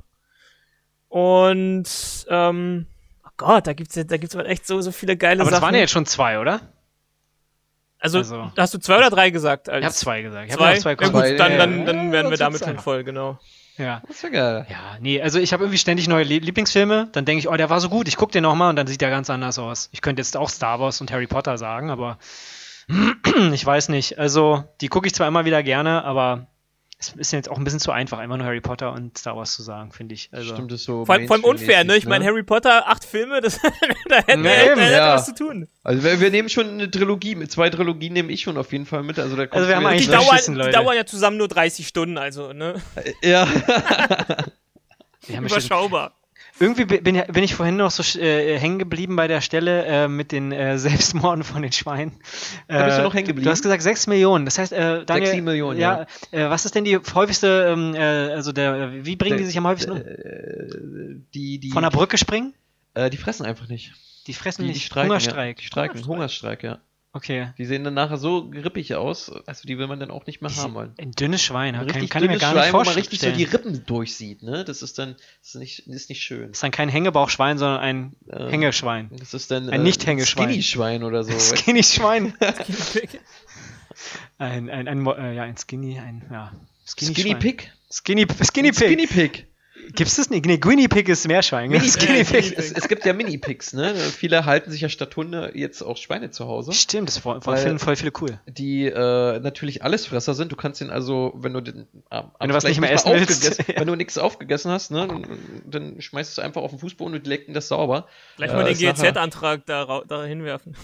Und ähm, oh Gott, da gibt's ja, da gibt's aber echt so, so viele geile Aber das Sachen. waren ja jetzt schon zwei, oder? also, also- hast du zwei oder drei gesagt? Als Ich habe zwei gesagt. Ich hab Zwei? noch zwei ja, gut, Zwei, dann, ja, dann, ja. dann wären wir Ja, damit schon voll, genau. Ja. Das wäre geil. Ja, nee, also ich habe irgendwie ständig neue Lie- Lieblingsfilme. Dann denke ich, oh, der war so gut, ich gucke den nochmal und dann sieht der ganz anders aus. Ich könnte jetzt auch Star Wars und Harry Potter sagen, aber ich weiß nicht. Also, die gucke ich zwar immer wieder gerne, aber es ist jetzt auch ein bisschen zu einfach, einfach nur Harry Potter und Star Wars zu sagen, finde ich. Also, Stimmt, das so. Vor, allem- vor allem unfair, ne? Ich Mainstream-mäßig, meine, Harry Potter, acht Filme, das, da hätten wir Ja, hätte was zu tun. Also wir, wir nehmen schon eine Trilogie, mit zwei Trilogien nehme ich schon auf jeden Fall mit. Also, da Also wir haben eigentlich Die dauern, beschissen, die dauern ja zusammen nur 30 Stunden, also, ne? Ja. Überschaubar. Irgendwie bi- bin, ja- bin ich vorhin noch so sch- äh, hängen geblieben bei der Stelle äh, mit den äh, Selbstmorden von den Schweinen. Da bist du Äh, noch hängen geblieben? Du hast gesagt 6 Millionen. Das heißt, äh, Daniel, sieben Millionen, ja. Äh, was ist denn die häufigste, ähm, äh, also der, wie bringen die Der- sich am häufigsten um? Äh, die, die, Von der Brücke springen? äh, die fressen einfach nicht. Die fressen Die, die nicht. streiken. Hungerstreik. Ja. Die streiken. Hungerstreik, ja. Okay. Die sehen dann nachher so grippig aus, also die will man dann auch nicht mehr haben wollen. Ein dünnes Schwein. Ein Kann, richtig kann ich mir dünnes gar nicht Schleim, wo man vorstellen. richtig so die Rippen durchsieht, ne? Das ist dann, das ist nicht, ist nicht schön. das ist dann kein Hängebauchschwein, sondern ein Ähm, Hängeschwein. Das ist dann Ein Nicht-Hängeschwein. Skinny-Schwein oder so. Skinny Schwein. ein, ein, ein, äh, ja, ein Skinny, ein, ja. Skinny, Skinny. Pig. Skinny, Skinny Pig. Skinny Pig. Gibt's das nicht? Nee, Guinea Pig ist Meerschwein. Mini Skinny Ja, Pig. Es, es gibt ja Mini-Pigs, ne? Viele halten sich ja statt Hunde jetzt auch Schweine zu Hause. Stimmt, das voll, voll, voll viele cool. die äh, natürlich Allesfresser sind. Du kannst ihn also, wenn du den ähm, Wenn du was nicht mehr vielleicht essen willst. aufgegessen- wenn du nichts aufgegessen hast, ne, dann, schmeißt du es einfach auf den Fußboden und die lecken das sauber. Gleich Äh, mal den ist GZ-Antrag da, da hinwerfen.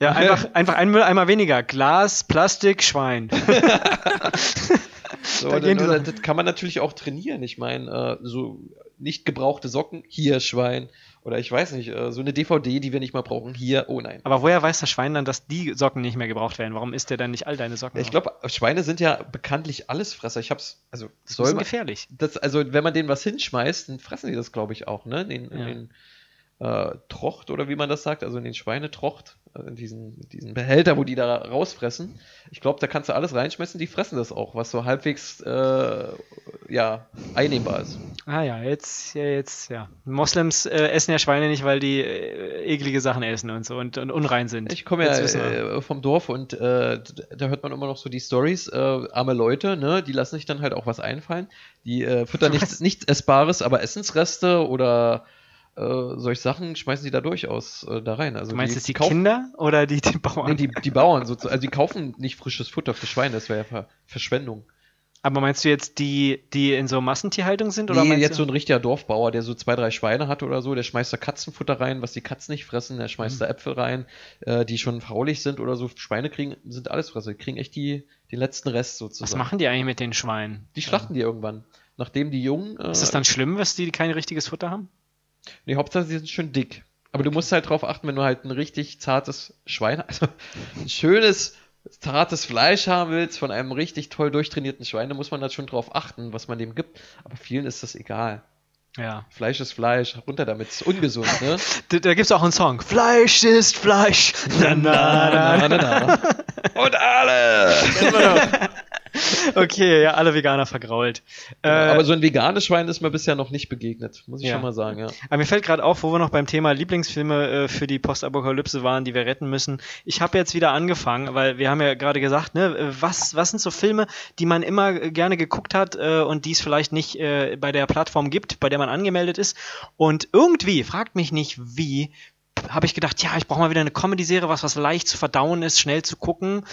Ja, einfach, einfach ein Mülleimer weniger. Glas, Plastik, Schwein. So, Da dann, Sachen. das kann man natürlich auch trainieren. Ich meine, äh, so nicht gebrauchte Socken, hier Schwein. Oder ich weiß nicht, äh, so eine DVD, die wir nicht mal brauchen, hier, oh nein. Aber woher weiß das Schwein dann, dass die Socken nicht mehr gebraucht werden? Warum isst der dann nicht all deine Socken? Ich glaube, Schweine sind ja bekanntlich Allesfresser. Ich hab's, also das ist soll bisschen man, gefährlich. das, also wenn man denen was hinschmeißt, dann fressen die das, glaube ich, auch, ne? Den, Ja. den äh, Trocht oder wie man das sagt, also in den Schweinetrocht, in diesen, diesen Behälter, wo die da rausfressen. Ich glaube, da kannst du alles reinschmeißen, die fressen das auch, was so halbwegs äh, ja, einnehmbar ist. Ah ja, jetzt, ja, jetzt, ja. Moslems äh, essen ja Schweine nicht, weil die äh, eklige Sachen essen und so und, und unrein sind. Ich komme ja äh, vom Dorf und äh, da hört man immer noch so die Stories, äh, arme Leute, ne, die lassen sich dann halt auch was einfallen. Die füttern nichts, nichts Essbares, aber Essensreste oder äh, solche Sachen schmeißen die da durchaus äh, da rein. Also du meinst die, jetzt die kaufen, Kinder oder die, die Bauern? Nee, die, die Bauern sozusagen. Also die kaufen nicht frisches Futter für Schweine, das wäre ja Ver Verschwendung. Aber meinst du jetzt die, die in so Massentierhaltung sind? Oder Nee, jetzt du? so ein richtiger Dorfbauer, der so zwei, drei Schweine hat oder so, der schmeißt da Katzenfutter rein, was die Katzen nicht fressen, der schmeißt da Äpfel rein, äh, die schon faulig sind oder so. Schweine kriegen, sind alles Fresser, die kriegen echt die, den letzten Rest sozusagen. Was machen die eigentlich mit den Schweinen? Die schlachten die irgendwann. Nachdem die Jungen. Äh, Ist es dann schlimm, dass die kein richtiges Futter haben? Nee, Hauptsache sie sind schön dick. Aber du musst halt drauf achten, wenn du halt ein richtig zartes Schwein, also ein schönes, zartes Fleisch haben willst von einem richtig toll durchtrainierten Schwein, dann muss man da schon drauf achten, was man dem gibt. Aber vielen ist das egal. Ja. Fleisch ist Fleisch, runter damit, ist ungesund, ne? Da, da gibt es auch einen Song. Fleisch ist Fleisch. Na, na, na. na, na. Und alle! Okay, ja, alle Veganer vergrault. Äh, Aber so ein veganes Schwein ist mir bisher noch nicht begegnet, muss ich Ja. schon mal sagen, ja. Aber mir fällt gerade auf, wo wir noch beim Thema Lieblingsfilme äh, für die Postapokalypse waren, die wir retten müssen. Ich habe jetzt wieder angefangen, weil wir haben ja gerade gesagt, ne, was, was sind so Filme, die man immer gerne geguckt hat äh, und die es vielleicht nicht äh, bei der Plattform gibt, bei der man angemeldet ist. Und irgendwie, fragt mich nicht wie, habe ich gedacht, ja, ich brauche mal wieder eine Comedy-Serie, was, was leicht zu verdauen ist, schnell zu gucken.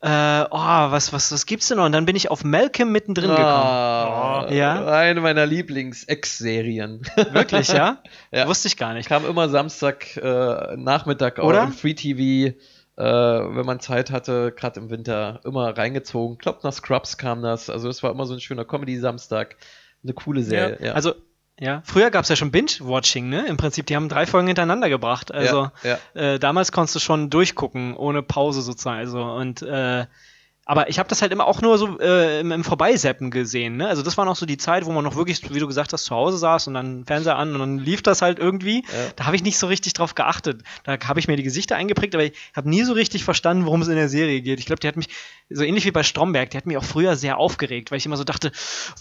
Äh, oh, was, was, was gibt's denn noch? Und dann bin ich auf Malcolm mittendrin gekommen. Ah, Ja? Eine meiner Lieblings-Ex-Serien. Wirklich, ja? Ja. Wusste ich gar nicht. Kam immer Samstag äh, Nachmittag Oder? im Free TV, äh, wenn man Zeit hatte, gerade im Winter, immer reingezogen. Kloppt nach Scrubs kam das. Also es war immer so ein schöner Comedy-Samstag. Eine coole Serie. Ja, Also, ja, früher gab es ja schon Binge-Watching, ne? Im Prinzip, die haben drei Folgen hintereinander gebracht. Also, ja, Äh, damals konntest du schon durchgucken, ohne Pause sozusagen. Also, und, äh, aber ich habe das halt immer auch nur so äh, im, im Vorbeiseppen gesehen. Ne? Also das war noch so die Zeit, wo man noch wirklich, wie du gesagt hast, zu Hause saß und dann Fernseher an und dann lief das halt irgendwie. Ja. Da habe ich nicht so richtig drauf geachtet. Da habe ich mir die Gesichter eingeprägt, aber ich habe nie so richtig verstanden, worum es in der Serie geht. Ich glaube, die hat mich, so ähnlich wie bei Stromberg, die hat mich auch früher sehr aufgeregt, weil ich immer so dachte,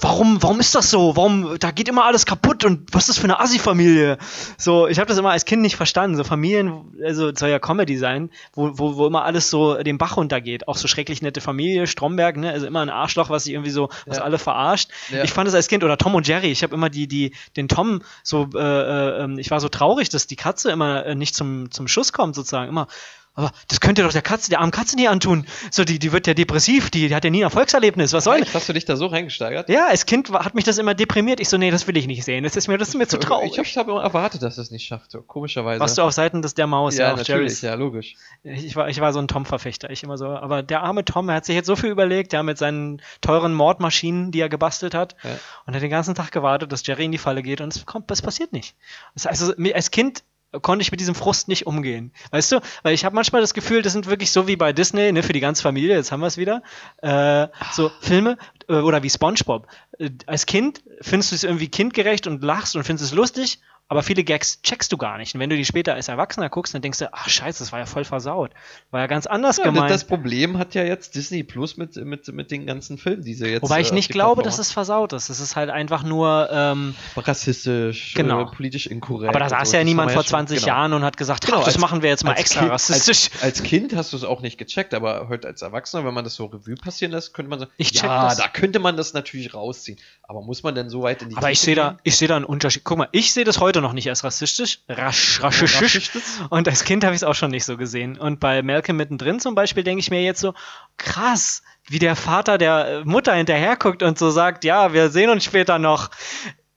warum, warum ist das so? Warum, da geht immer alles kaputt und was ist das für eine Assi-Familie? So, ich habe das immer als Kind nicht verstanden. So Familien, also soll ja Comedy sein, wo, wo, wo immer alles so den Bach runtergeht. Auch so schrecklich nette Familie, Stromberg, ne? Also immer ein Arschloch, was sich irgendwie so, was Ja. alle verarscht. Ja. Ich fand es als Kind, oder Tom und Jerry, ich habe immer die, die, den Tom so, äh, äh, ähm, ich war so traurig, dass die Katze immer äh, nicht zum, zum Schuss kommt, sozusagen. Immer, aber das könnt ihr doch der Katze, der armen Katze nie antun. So, die, die wird ja depressiv, die, die hat ja nie ein Erfolgserlebnis. Was soll? Echt? Hast du dich da so reingesteigert? Ja, als Kind war, hat mich das immer deprimiert. Ich so, nee, das will ich nicht sehen. Das ist mir, das ist mir zu traurig. Ich habe hab immer erwartet, dass es nicht schafft, so komischerweise. Warst du auf Seiten des der Maus, ja, ja, natürlich, Jerry's. ja, logisch. Ich, ich war, ich war so ein Tom-Verfechter, ich immer so. Aber der arme Tom, er hat sich jetzt so viel überlegt, ja, mit seinen teuren Mordmaschinen, die er gebastelt hat, Ja. und hat den ganzen Tag gewartet, dass Jerry in die Falle geht, und es kommt, es passiert nicht. Das also, als Kind konnte ich mit diesem Frust nicht umgehen. Weißt du? Weil ich habe manchmal das Gefühl, das sind wirklich so wie bei Disney, ne, für die ganze Familie, jetzt haben wir es wieder. Äh, so Filme äh, oder wie SpongeBob. Äh, als Kind findest du es irgendwie kindgerecht und lachst und findest es lustig, aber viele Gags checkst du gar nicht. Und wenn du die später als Erwachsener guckst, dann denkst du, ach scheiße, das war ja voll versaut. War ja ganz anders Ja, gemeint. das Problem hat ja jetzt Disney Plus mit, mit, mit den ganzen Filmen, die sie jetzt. Wobei ich äh, nicht glaube, dass es versaut ist. Es ist halt einfach nur, ähm, rassistisch, Genau. äh, politisch inkorrekt. aber da saß ja niemand vor schon- 20 genau. Jahren und hat gesagt, Genau, das als- machen wir jetzt mal extra kind, rassistisch. Als, als Kind hast du es auch nicht gecheckt, aber heute als Erwachsener, wenn man das so Revue passieren lässt, könnte man sagen, Ich check ja, das. da könnte man das natürlich rausziehen. Aber muss man denn so weit in die Aber ich Tiefe sehe da, ich sehe da einen Unterschied. Guck mal, ich sehe das heute noch nicht als rassistisch, rasch, rassistisch. Rassistisch? Und als Kind habe ich es auch schon nicht so gesehen. Und bei Malcolm mittendrin zum Beispiel denke ich mir jetzt so, krass, wie der Vater der äh, Mutter hinterherguckt und so sagt, ja, wir sehen uns später noch.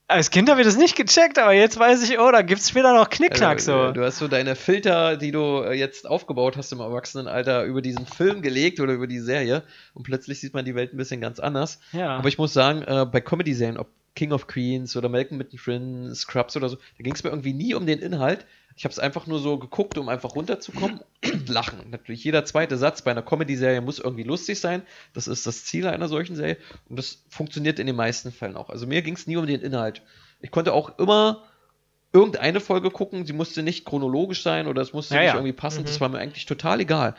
Als Kind habe ich das nicht gecheckt, aber jetzt weiß ich, oh, da gibt es später noch Knickknack Also, so. äh, Du hast so deine Filter, die du äh, jetzt aufgebaut hast im Erwachsenenalter, über diesen Film gelegt oder über die Serie und plötzlich sieht man die Welt ein bisschen ganz anders. Ja. Aber ich muss sagen, äh, bei Comedy-Serien, ob King of Queens oder Malcolm mittendrin, Scrubs oder so, da ging es mir irgendwie nie um den Inhalt. Ich habe es einfach nur so geguckt, um einfach runterzukommen und lachen. Natürlich, jeder zweite Satz bei einer Comedy-Serie muss irgendwie lustig sein. Das ist das Ziel einer solchen Serie. Und das funktioniert in den meisten Fällen auch. Also mir ging es nie um den Inhalt. Ich konnte auch immer irgendeine Folge gucken. Sie musste nicht chronologisch sein oder es musste Ja, nicht ja. irgendwie passen. Mhm. Das war mir eigentlich total egal.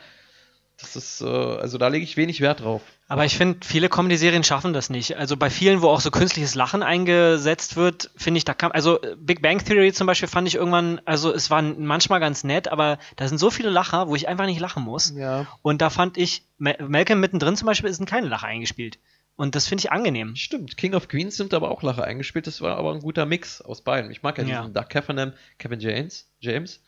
Das ist, äh, also da lege ich wenig Wert drauf. Aber ich finde, viele Comedy-Serien schaffen das nicht. Also bei vielen, wo auch so künstliches Lachen eingesetzt wird, finde ich, da kam, also äh, Big Bang Theory zum Beispiel fand ich irgendwann, also es war manchmal ganz nett, aber da sind so viele Lacher, wo ich einfach nicht lachen muss. Ja. Und da fand ich, Ma- Malcolm mittendrin zum Beispiel, sind keine Lacher eingespielt. Und das finde ich angenehm. Stimmt, King of Queens sind aber auch Lacher eingespielt. Das war aber ein guter Mix aus beiden. Ich mag ja, Ja. diesen Doug Heffernan, Kevin James. James?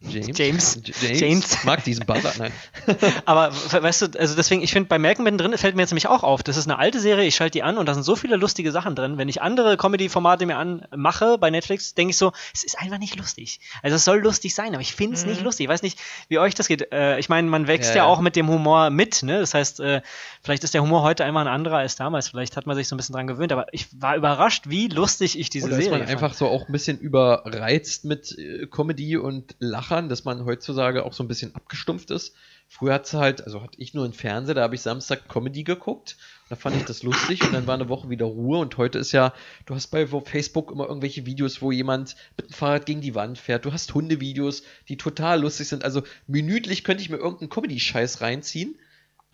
James? James. James. James. Ich mag diesen Buzzer. Nein. Aber we- weißt du, also deswegen, ich finde, bei Malcolm mittendrin fällt mir jetzt nämlich auch auf. Das ist eine alte Serie, ich schalte die an und da sind so viele lustige Sachen drin. Wenn ich andere Comedy-Formate mir anmache bei Netflix, denke ich so, es ist einfach nicht lustig. Also es soll lustig sein, aber ich finde es nicht lustig. Ich weiß nicht, wie euch das geht. Äh, ich meine, man wächst Ja, ja, ja. auch mit dem Humor mit, ne? Das heißt, äh, vielleicht ist der Humor heute einfach ein anderer als damals. Vielleicht hat man sich so ein bisschen dran gewöhnt, aber ich war überrascht, wie lustig ich diese Oder ist Serie man fand. einfach so auch ein bisschen überreizt mit äh, Comedy und Lachern, dass man heutzutage auch so ein bisschen abgestumpft ist. Früher hat halt, also hatte ich nur einen Fernseher, da habe ich Samstag Comedy geguckt. Da fand ich das lustig und dann war eine Woche wieder Ruhe. Und heute ist ja, du hast bei Facebook immer irgendwelche Videos, wo jemand mit dem Fahrrad gegen die Wand fährt. Du hast Hundevideos, die total lustig sind. Also minütlich könnte ich mir irgendeinen Comedy-Scheiß reinziehen.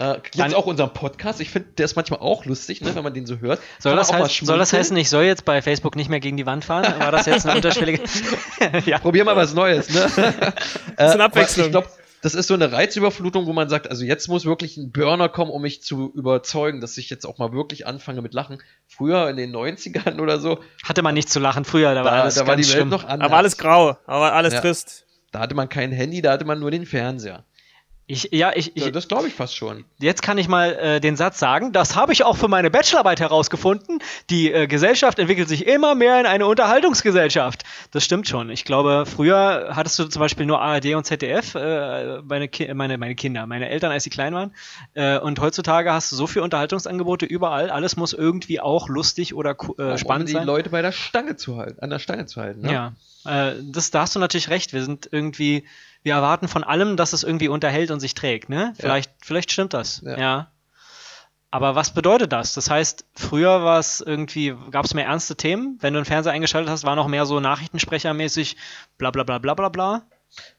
Äh, jetzt auch unseren Podcast. Ich finde, der ist manchmal auch lustig, ne, wenn man den so hört. Soll das, heißen, soll das heißen, ich soll jetzt bei Facebook nicht mehr gegen die Wand fahren? War das jetzt eine unterschwellige? ja. Probier mal was Neues, ne? äh, eine Abwechslung. Ich glaube, das ist so eine Reizüberflutung, wo man sagt, also jetzt muss wirklich ein Burner kommen, um mich zu überzeugen, dass ich jetzt auch mal wirklich anfange mit Lachen. Früher in den 90ern oder so, Hatte man nicht zu lachen früher, da war da, alles da war die Welt schlimm. noch anders. Aber alles grau, aber alles Ja. trist. Da hatte man kein Handy, da hatte man nur den Fernseher. Ich, ja, ich, ich, Ja, das glaube ich fast schon. jetzt kann ich mal äh, den Satz sagen, das habe ich auch für meine Bachelorarbeit herausgefunden. Die äh, Gesellschaft entwickelt sich immer mehr in eine Unterhaltungsgesellschaft. Das stimmt schon. Ich glaube, früher hattest du zum Beispiel nur ARD und ZDF, äh, meine, Ki meine, meine Kinder, meine Eltern, als sie klein waren. Äh, und heutzutage hast du so viele Unterhaltungsangebote überall. Alles muss irgendwie auch lustig oder ku- äh, um spannend die sein. Leute bei der Stange zu halten, an der Stange zu halten. Ne? Ja, äh, das, da hast du natürlich recht. Wir sind irgendwie, wir erwarten von allem, dass es irgendwie unterhält und sich trägt, ne? Vielleicht, vielleicht stimmt das. Ja. Ja. Aber was bedeutet das? Das heißt, früher war es irgendwie, gab es mehr ernste Themen. Wenn du einen Fernseher eingeschaltet hast, war noch mehr so Nachrichtensprechermäßig, bla bla bla bla bla bla.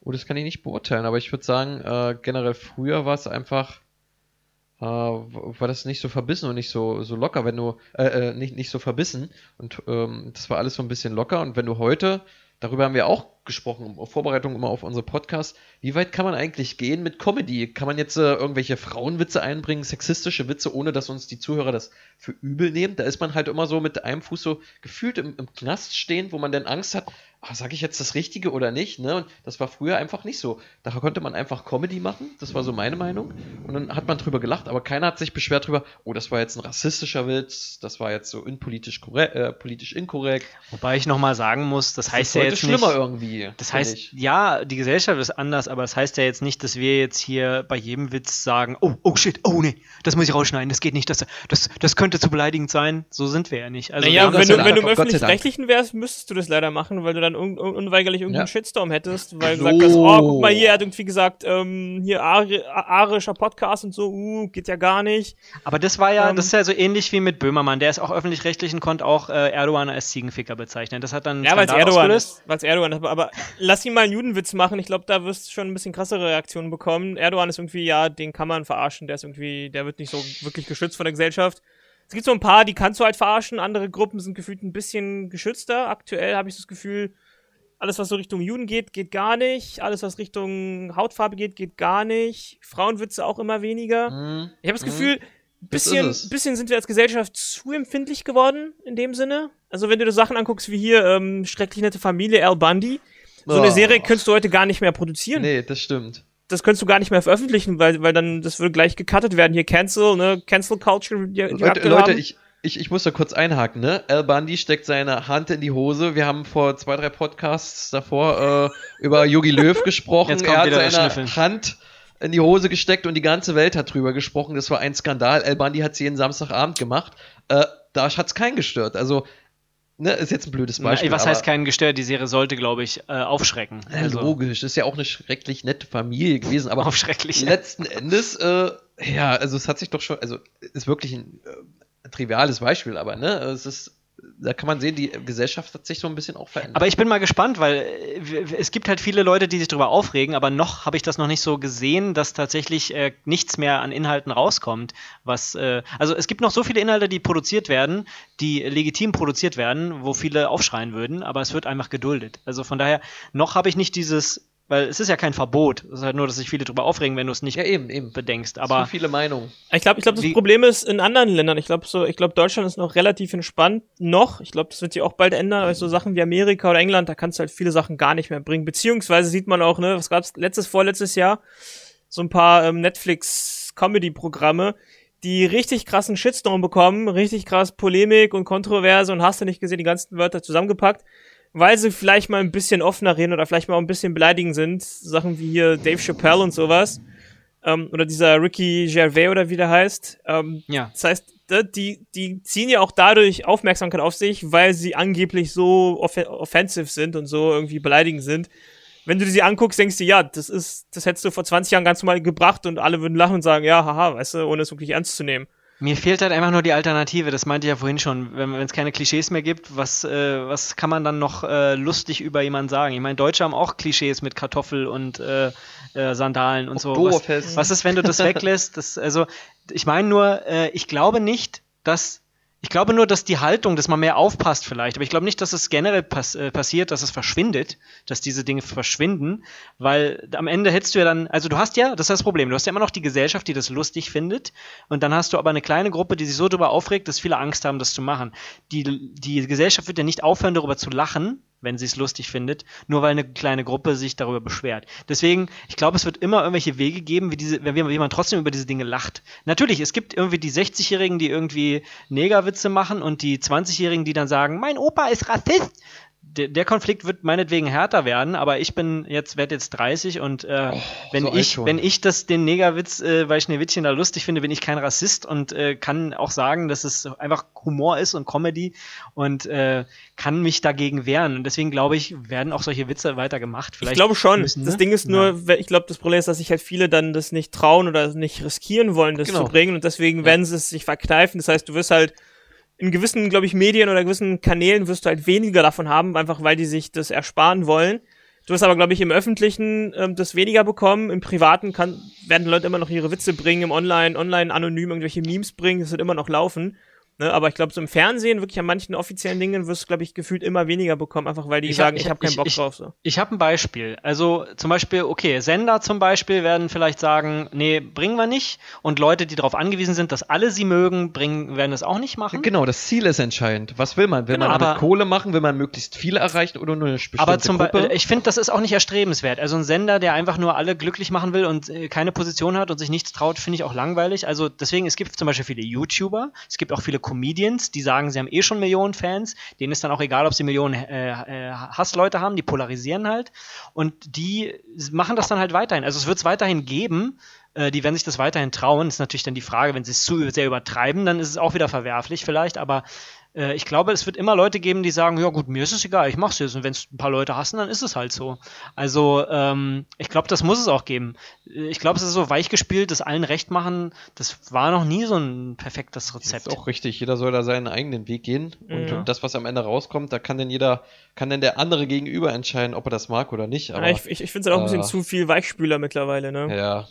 Oh, das kann ich nicht beurteilen, aber ich würde sagen, äh, generell früher war es einfach, äh, war das nicht so verbissen und nicht so, so locker, wenn du, äh, äh, nicht, nicht so verbissen und ähm, das war alles so ein bisschen locker und wenn du heute, darüber haben wir auch gesprochen, Vorbereitung immer auf unsere Podcasts, wie weit kann man eigentlich gehen mit Comedy? Kann man jetzt äh, irgendwelche Frauenwitze einbringen, sexistische Witze, ohne dass uns die Zuhörer das für übel nehmen? Da ist man halt immer so mit einem Fuß so gefühlt im, im Knast stehend, wo man dann Angst hat, sage ich jetzt das Richtige oder nicht? Ne? Und das war früher einfach nicht so. Da konnte man einfach Comedy machen, das war so meine Meinung. Und dann hat man drüber gelacht, aber keiner hat sich beschwert drüber, oh, das war jetzt ein rassistischer Witz, das war jetzt so unpolitisch korrekt, äh, politisch inkorrekt. Wobei ich nochmal sagen muss, das, Das heißt ist ja jetzt schlimmer nicht. irgendwie. Das heißt, ich. ja, die Gesellschaft ist anders, aber das heißt ja jetzt nicht, dass wir jetzt hier bei jedem Witz sagen, oh, oh shit, oh nee, das muss ich rausschneiden, das geht nicht, das, das, das könnte zu beleidigend sein. So sind wir ja nicht. Also naja, wenn du, wenn du im. Öffentlich-Rechtlichen wärst, müsstest du das leider machen, weil du dann un un unweigerlich irgendeinen Ja. Shitstorm hättest, weil du So. gesagt hast, oh, guck mal hier, er hat irgendwie gesagt, ähm, hier Ari arischer Podcast und so, uh, geht ja gar nicht. Aber das war ja, Ähm, das ist ja so ähnlich wie mit Böhmermann. Der ist auch öffentlich-rechtlich und konnte auch äh, Erdogan als Ziegenficker bezeichnen. Das hat dann Ja, weil es Erdogan ist. Weil es Erdogan ist. Aber, aber lass ihn mal einen Judenwitz machen. Ich glaube, da wirst du schon ein bisschen krassere Reaktionen bekommen. Erdogan ist irgendwie, ja, den kann man verarschen. Der ist irgendwie, der wird nicht so wirklich geschützt von der Gesellschaft. Es gibt so ein paar, die kannst du halt verarschen. Andere Gruppen sind gefühlt ein bisschen geschützter. Aktuell habe ich das Gefühl, alles, was so Richtung Juden geht, geht gar nicht. Alles, was Richtung Hautfarbe geht, geht gar nicht. Frauenwitze auch immer weniger. Mhm. Ich habe das Mhm. Gefühl, Das bisschen, bisschen sind wir als Gesellschaft zu empfindlich geworden, in dem Sinne. Also wenn du dir Sachen anguckst wie hier, ähm, schrecklich nette Familie, Al Bundy, so eine Oh. Serie könntest du heute gar nicht mehr produzieren. Nee, das stimmt. Das könntest du gar nicht mehr veröffentlichen, weil, weil dann, das würde gleich gecuttet werden. Hier Cancel, ne, Cancel Culture, die, die Leute, Leute ich, ich, ich muss da kurz einhaken, ne? Al Bundy steckt seine Hand in die Hose. Wir haben vor zwei, drei Podcasts davor äh, über Yogi Löw gesprochen. Jetzt kommt er hat seine Schnüffeln. Hand in die Hose gesteckt und die ganze Welt hat drüber gesprochen. Das war ein Skandal. Al Bundy hat es jeden Samstagabend gemacht. Äh, da hat es keinen gestört. Also, ne, ist jetzt ein blödes Beispiel. Was aber- heißt keinen gestört? Die Serie sollte, glaube ich, äh, aufschrecken. Ja, logisch, ist ja auch eine schrecklich nette Familie gewesen, aber Aufschrecklich. letzten Endes, äh, ja, also es hat sich doch schon, also ist wirklich ein äh, triviales Beispiel, aber ne, es ist, da kann man sehen, die Gesellschaft hat sich so ein bisschen auch verändert. Aber ich bin mal gespannt, weil es gibt halt viele Leute, die sich darüber aufregen, aber noch habe ich das noch nicht so gesehen, dass tatsächlich äh, nichts mehr an Inhalten rauskommt. Was, äh, also es gibt noch so viele Inhalte, die produziert werden, die legitim produziert werden, wo viele aufschreien würden, aber es wird einfach geduldet. Also von daher, noch habe ich nicht dieses, weil es ist ja kein Verbot, es ist halt nur, dass sich viele darüber aufregen, wenn du es nicht ja, eben, eben. bedenkst. Aber Aber viele Meinungen. Ich glaube, ich glaube, das Wie- Problem ist in anderen Ländern. Ich glaube, so, ich glaube, Deutschland ist noch relativ entspannt noch. Ich glaube, das wird sich auch bald ändern. Aber so Sachen wie Amerika oder England, da kannst du halt viele Sachen gar nicht mehr bringen. Beziehungsweise sieht man auch, ne, was gab's letztes, vorletztes Jahr? So ein paar ähm, Netflix-Comedy-Programme, die richtig krassen Shitstorm bekommen, richtig krass Polemik und Kontroverse und hast du nicht gesehen, die ganzen Wörter zusammengepackt. Weil sie vielleicht mal ein bisschen offener reden oder vielleicht mal auch ein bisschen beleidigend sind. Sachen wie hier Dave Chappelle und sowas ähm, oder dieser Ricky Gervais oder wie der heißt. Ähm, ja. das heißt, die, die ziehen ja auch dadurch Aufmerksamkeit auf sich, weil sie angeblich so off offensive sind und so irgendwie beleidigend sind. Wenn du dir sie anguckst, denkst du, ja, das ist, das hättest du vor 20 Jahren ganz normal gebracht und alle würden lachen und sagen, ja, haha, weißt du, ohne es wirklich ernst zu nehmen. Mir fehlt halt einfach nur die Alternative, das meinte ich ja vorhin schon. Wenn es keine Klischees mehr gibt, was, äh, was kann man dann noch äh, lustig über jemanden sagen? Ich meine, Deutsche haben auch Klischees mit Kartoffel und äh, äh, Sandalen und so. Was, was ist, wenn du das weglässt? Das, also, ich meine nur, äh, ich glaube nicht, dass. Ich glaube nur, dass die Haltung, dass man mehr aufpasst vielleicht, aber ich glaube nicht, dass es generell pass äh, passiert, dass es verschwindet, dass diese Dinge verschwinden, weil am Ende hättest du ja dann, also du hast ja, das ist das Problem, du hast ja immer noch die Gesellschaft, die das lustig findet und dann hast du aber eine kleine Gruppe, die sich so darüber aufregt, dass viele Angst haben, das zu machen. Die, die Gesellschaft wird ja nicht aufhören, darüber zu lachen, wenn sie es lustig findet, nur weil eine kleine Gruppe sich darüber beschwert. Deswegen, ich glaube, es wird immer irgendwelche Wege geben, wie, diese, wie, man trotzdem über diese Dinge lacht. Natürlich, es gibt irgendwie die 60-Jährigen, die irgendwie Negerwitze machen und die 20-Jährigen, die dann sagen, mein Opa ist Rassist der, der, Konflikt wird meinetwegen härter werden, aber ich bin jetzt, werde jetzt 30 und äh, oh, wenn so ich, wenn ich das den Negerwitz äh, bei Schneewittchen da lustig finde, bin ich kein Rassist und äh, kann auch sagen, dass es einfach Humor ist und Comedy und äh, kann mich dagegen wehren. Und deswegen glaube ich, werden auch solche Witze weiter gemacht. Vielleicht ich glaube schon. Müssen, das ne? Ding ist nur, ja. ich glaube, das Problem ist, dass sich halt viele dann das nicht trauen oder nicht riskieren wollen, das genau. zu bringen und deswegen ja. werden sie es sich verkneifen. Das heißt, du wirst halt in gewissen, glaube ich, Medien oder gewissen Kanälen wirst du halt weniger davon haben, einfach weil die sich das ersparen wollen. Du wirst aber, glaube ich, im Öffentlichen ähm, das weniger bekommen. Im Privaten kann, werden Leute immer noch ihre Witze bringen, im Online, online anonym irgendwelche Memes bringen, das wird immer noch laufen. Ne, aber ich glaube, so im Fernsehen, wirklich an manchen offiziellen Dingen, wirst du, glaube ich, gefühlt immer weniger bekommen, einfach weil die ich sagen, hab, ich, habe keinen Bock ich, drauf. So. Ich habe ein Beispiel. Also zum Beispiel, okay, Sender zum Beispiel werden vielleicht sagen, nee, bringen wir nicht. Und Leute, die darauf angewiesen sind, dass alle sie mögen, bringen, werden es auch nicht machen. Genau, das Ziel ist entscheidend. Was will man? Will genau, man damit Kohle machen? Will man möglichst viel erreichen oder nur eine bestimmte aber zum Gruppe? ich finde, das ist auch nicht erstrebenswert. Also ein Sender, der einfach nur alle glücklich machen will und äh, keine Position hat und sich nichts traut, finde ich auch langweilig. Also deswegen, es gibt zum Beispiel viele YouTuber, es gibt auch viele Comedians, die sagen, sie haben eh schon Millionen Fans, denen ist dann auch egal, ob sie Millionen äh, äh, Hassleute haben, die polarisieren halt und die machen das dann halt weiterhin. Also es wird es weiterhin geben, äh, die werden sich das weiterhin trauen. Ist natürlich dann die Frage, wenn sie es zu sehr übertreiben, dann ist es auch wieder verwerflich vielleicht, aber äh, ich glaube, es wird immer Leute geben, die sagen, ja gut, mir ist es egal, ich mach's jetzt. Und wenn es ein paar Leute hassen, dann ist es halt so. Also ähm, ich glaube, das muss es auch geben. Äh, ich glaube, es ist so weichgespielt, das allen recht machen. Das war noch nie so ein perfektes Rezept. Ist auch richtig. Jeder soll da seinen eigenen Weg gehen. Und ja. das, was am Ende rauskommt, da kann denn jeder, kann denn der andere gegenüber entscheiden, ob er das mag oder nicht. Aber, ja, ich ich, ich finde es halt auch ein bisschen äh, zu viel Weichspüler mittlerweile, ne? Ja,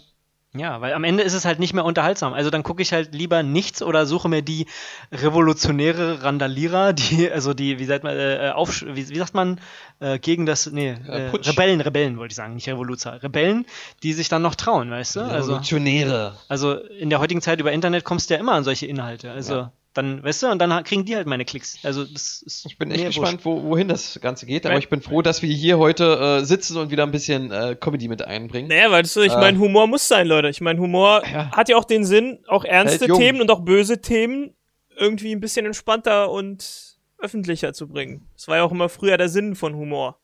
ja, weil am Ende ist es halt nicht mehr unterhaltsam. Also dann gucke ich halt lieber nichts oder suche mir die revolutionäre Randalierer, die, also die, wie sagt man, äh, auf, wie, wie sagt man, äh, gegen das, nee, äh, Rebellen, Rebellen wollte ich sagen, nicht Revoluzer. Rebellen, die sich dann noch trauen, weißt du? Also, Revolutionäre. Also in der heutigen Zeit über Internet kommst du ja immer an solche Inhalte. Also ja dann, weißt du, und dann kriegen die halt meine Klicks. Also das ist Ich bin echt gespannt, wo, wohin das Ganze geht, aber ich bin froh, dass wir hier heute äh, sitzen und wieder ein bisschen äh, Comedy mit einbringen. Naja, weißt du, ich äh, meine, Humor muss sein, Leute. Ich meine, Humor ja. hat ja auch den Sinn, auch ernste Themen und auch böse Themen irgendwie ein bisschen entspannter und öffentlicher zu bringen. Das war ja auch immer früher der Sinn von Humor.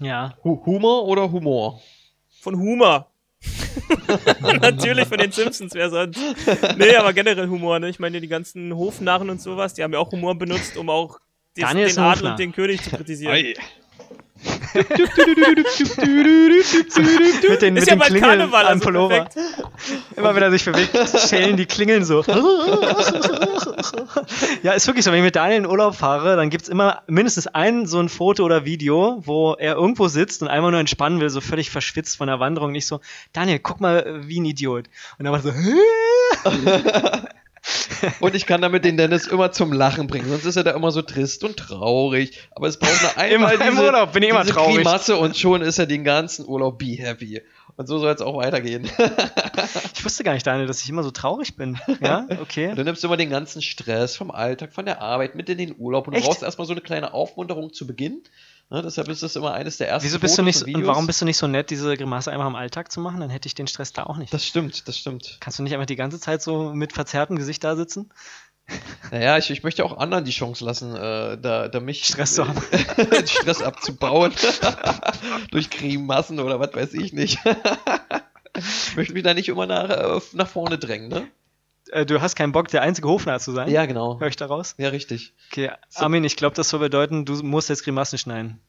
Ja. H Humor oder Humor? Von Humor. Natürlich von den Simpsons, wer sonst. Nee, aber generell Humor, ne? Ich meine, die ganzen Hofnarren und sowas, die haben ja auch Humor benutzt, um auch des, den Adel und den König zu kritisieren. Ei. Mit den, mit ja den Klingeln Karneval, am also Pullover. Immer wenn er sich bewegt, schellen die Klingeln so. ja, ist wirklich so. Wenn ich mit Daniel in Urlaub fahre, dann gibt es immer mindestens ein so ein Foto oder Video, wo er irgendwo sitzt und einmal nur entspannen will, so völlig verschwitzt von der Wanderung. Nicht so, Daniel, guck mal, wie ein Idiot. Und dann war so, und ich kann damit den Dennis immer zum Lachen bringen. Sonst ist er da immer so trist und traurig. Aber es braucht nur einmal Im diese, Urlaub bin ich immer traurig. Grimasse und schon ist er den ganzen Urlaub be happy. Und so soll es auch weitergehen. ich wusste gar nicht, Daniel, dass ich immer so traurig bin. Ja, okay. du nimmst immer den ganzen Stress vom Alltag, von der Arbeit mit in den Urlaub und Echt? brauchst erstmal so eine kleine Aufmunterung zu Beginn. Ne, deshalb ist das immer eines der ersten Wieso bist Fotos du nicht so, und warum bist du nicht so nett, diese Grimasse einfach im Alltag zu machen? Dann hätte ich den Stress da auch nicht. Das stimmt, das stimmt. Kannst du nicht einfach die ganze Zeit so mit verzerrtem Gesicht da sitzen? Naja, ich, ich möchte auch anderen die Chance lassen, äh, da, da mich Stress zu haben. Stress abzubauen. Durch Grimassen oder was weiß ich nicht. ich möchte mich da nicht immer nach, äh, nach vorne drängen, ne? Äh, du hast keinen Bock, der einzige Hofnarr zu sein? Ja, genau. Hör ich daraus? Ja, richtig. Okay, so. Armin, ich glaube, das soll bedeuten, du musst jetzt Grimassen schneiden.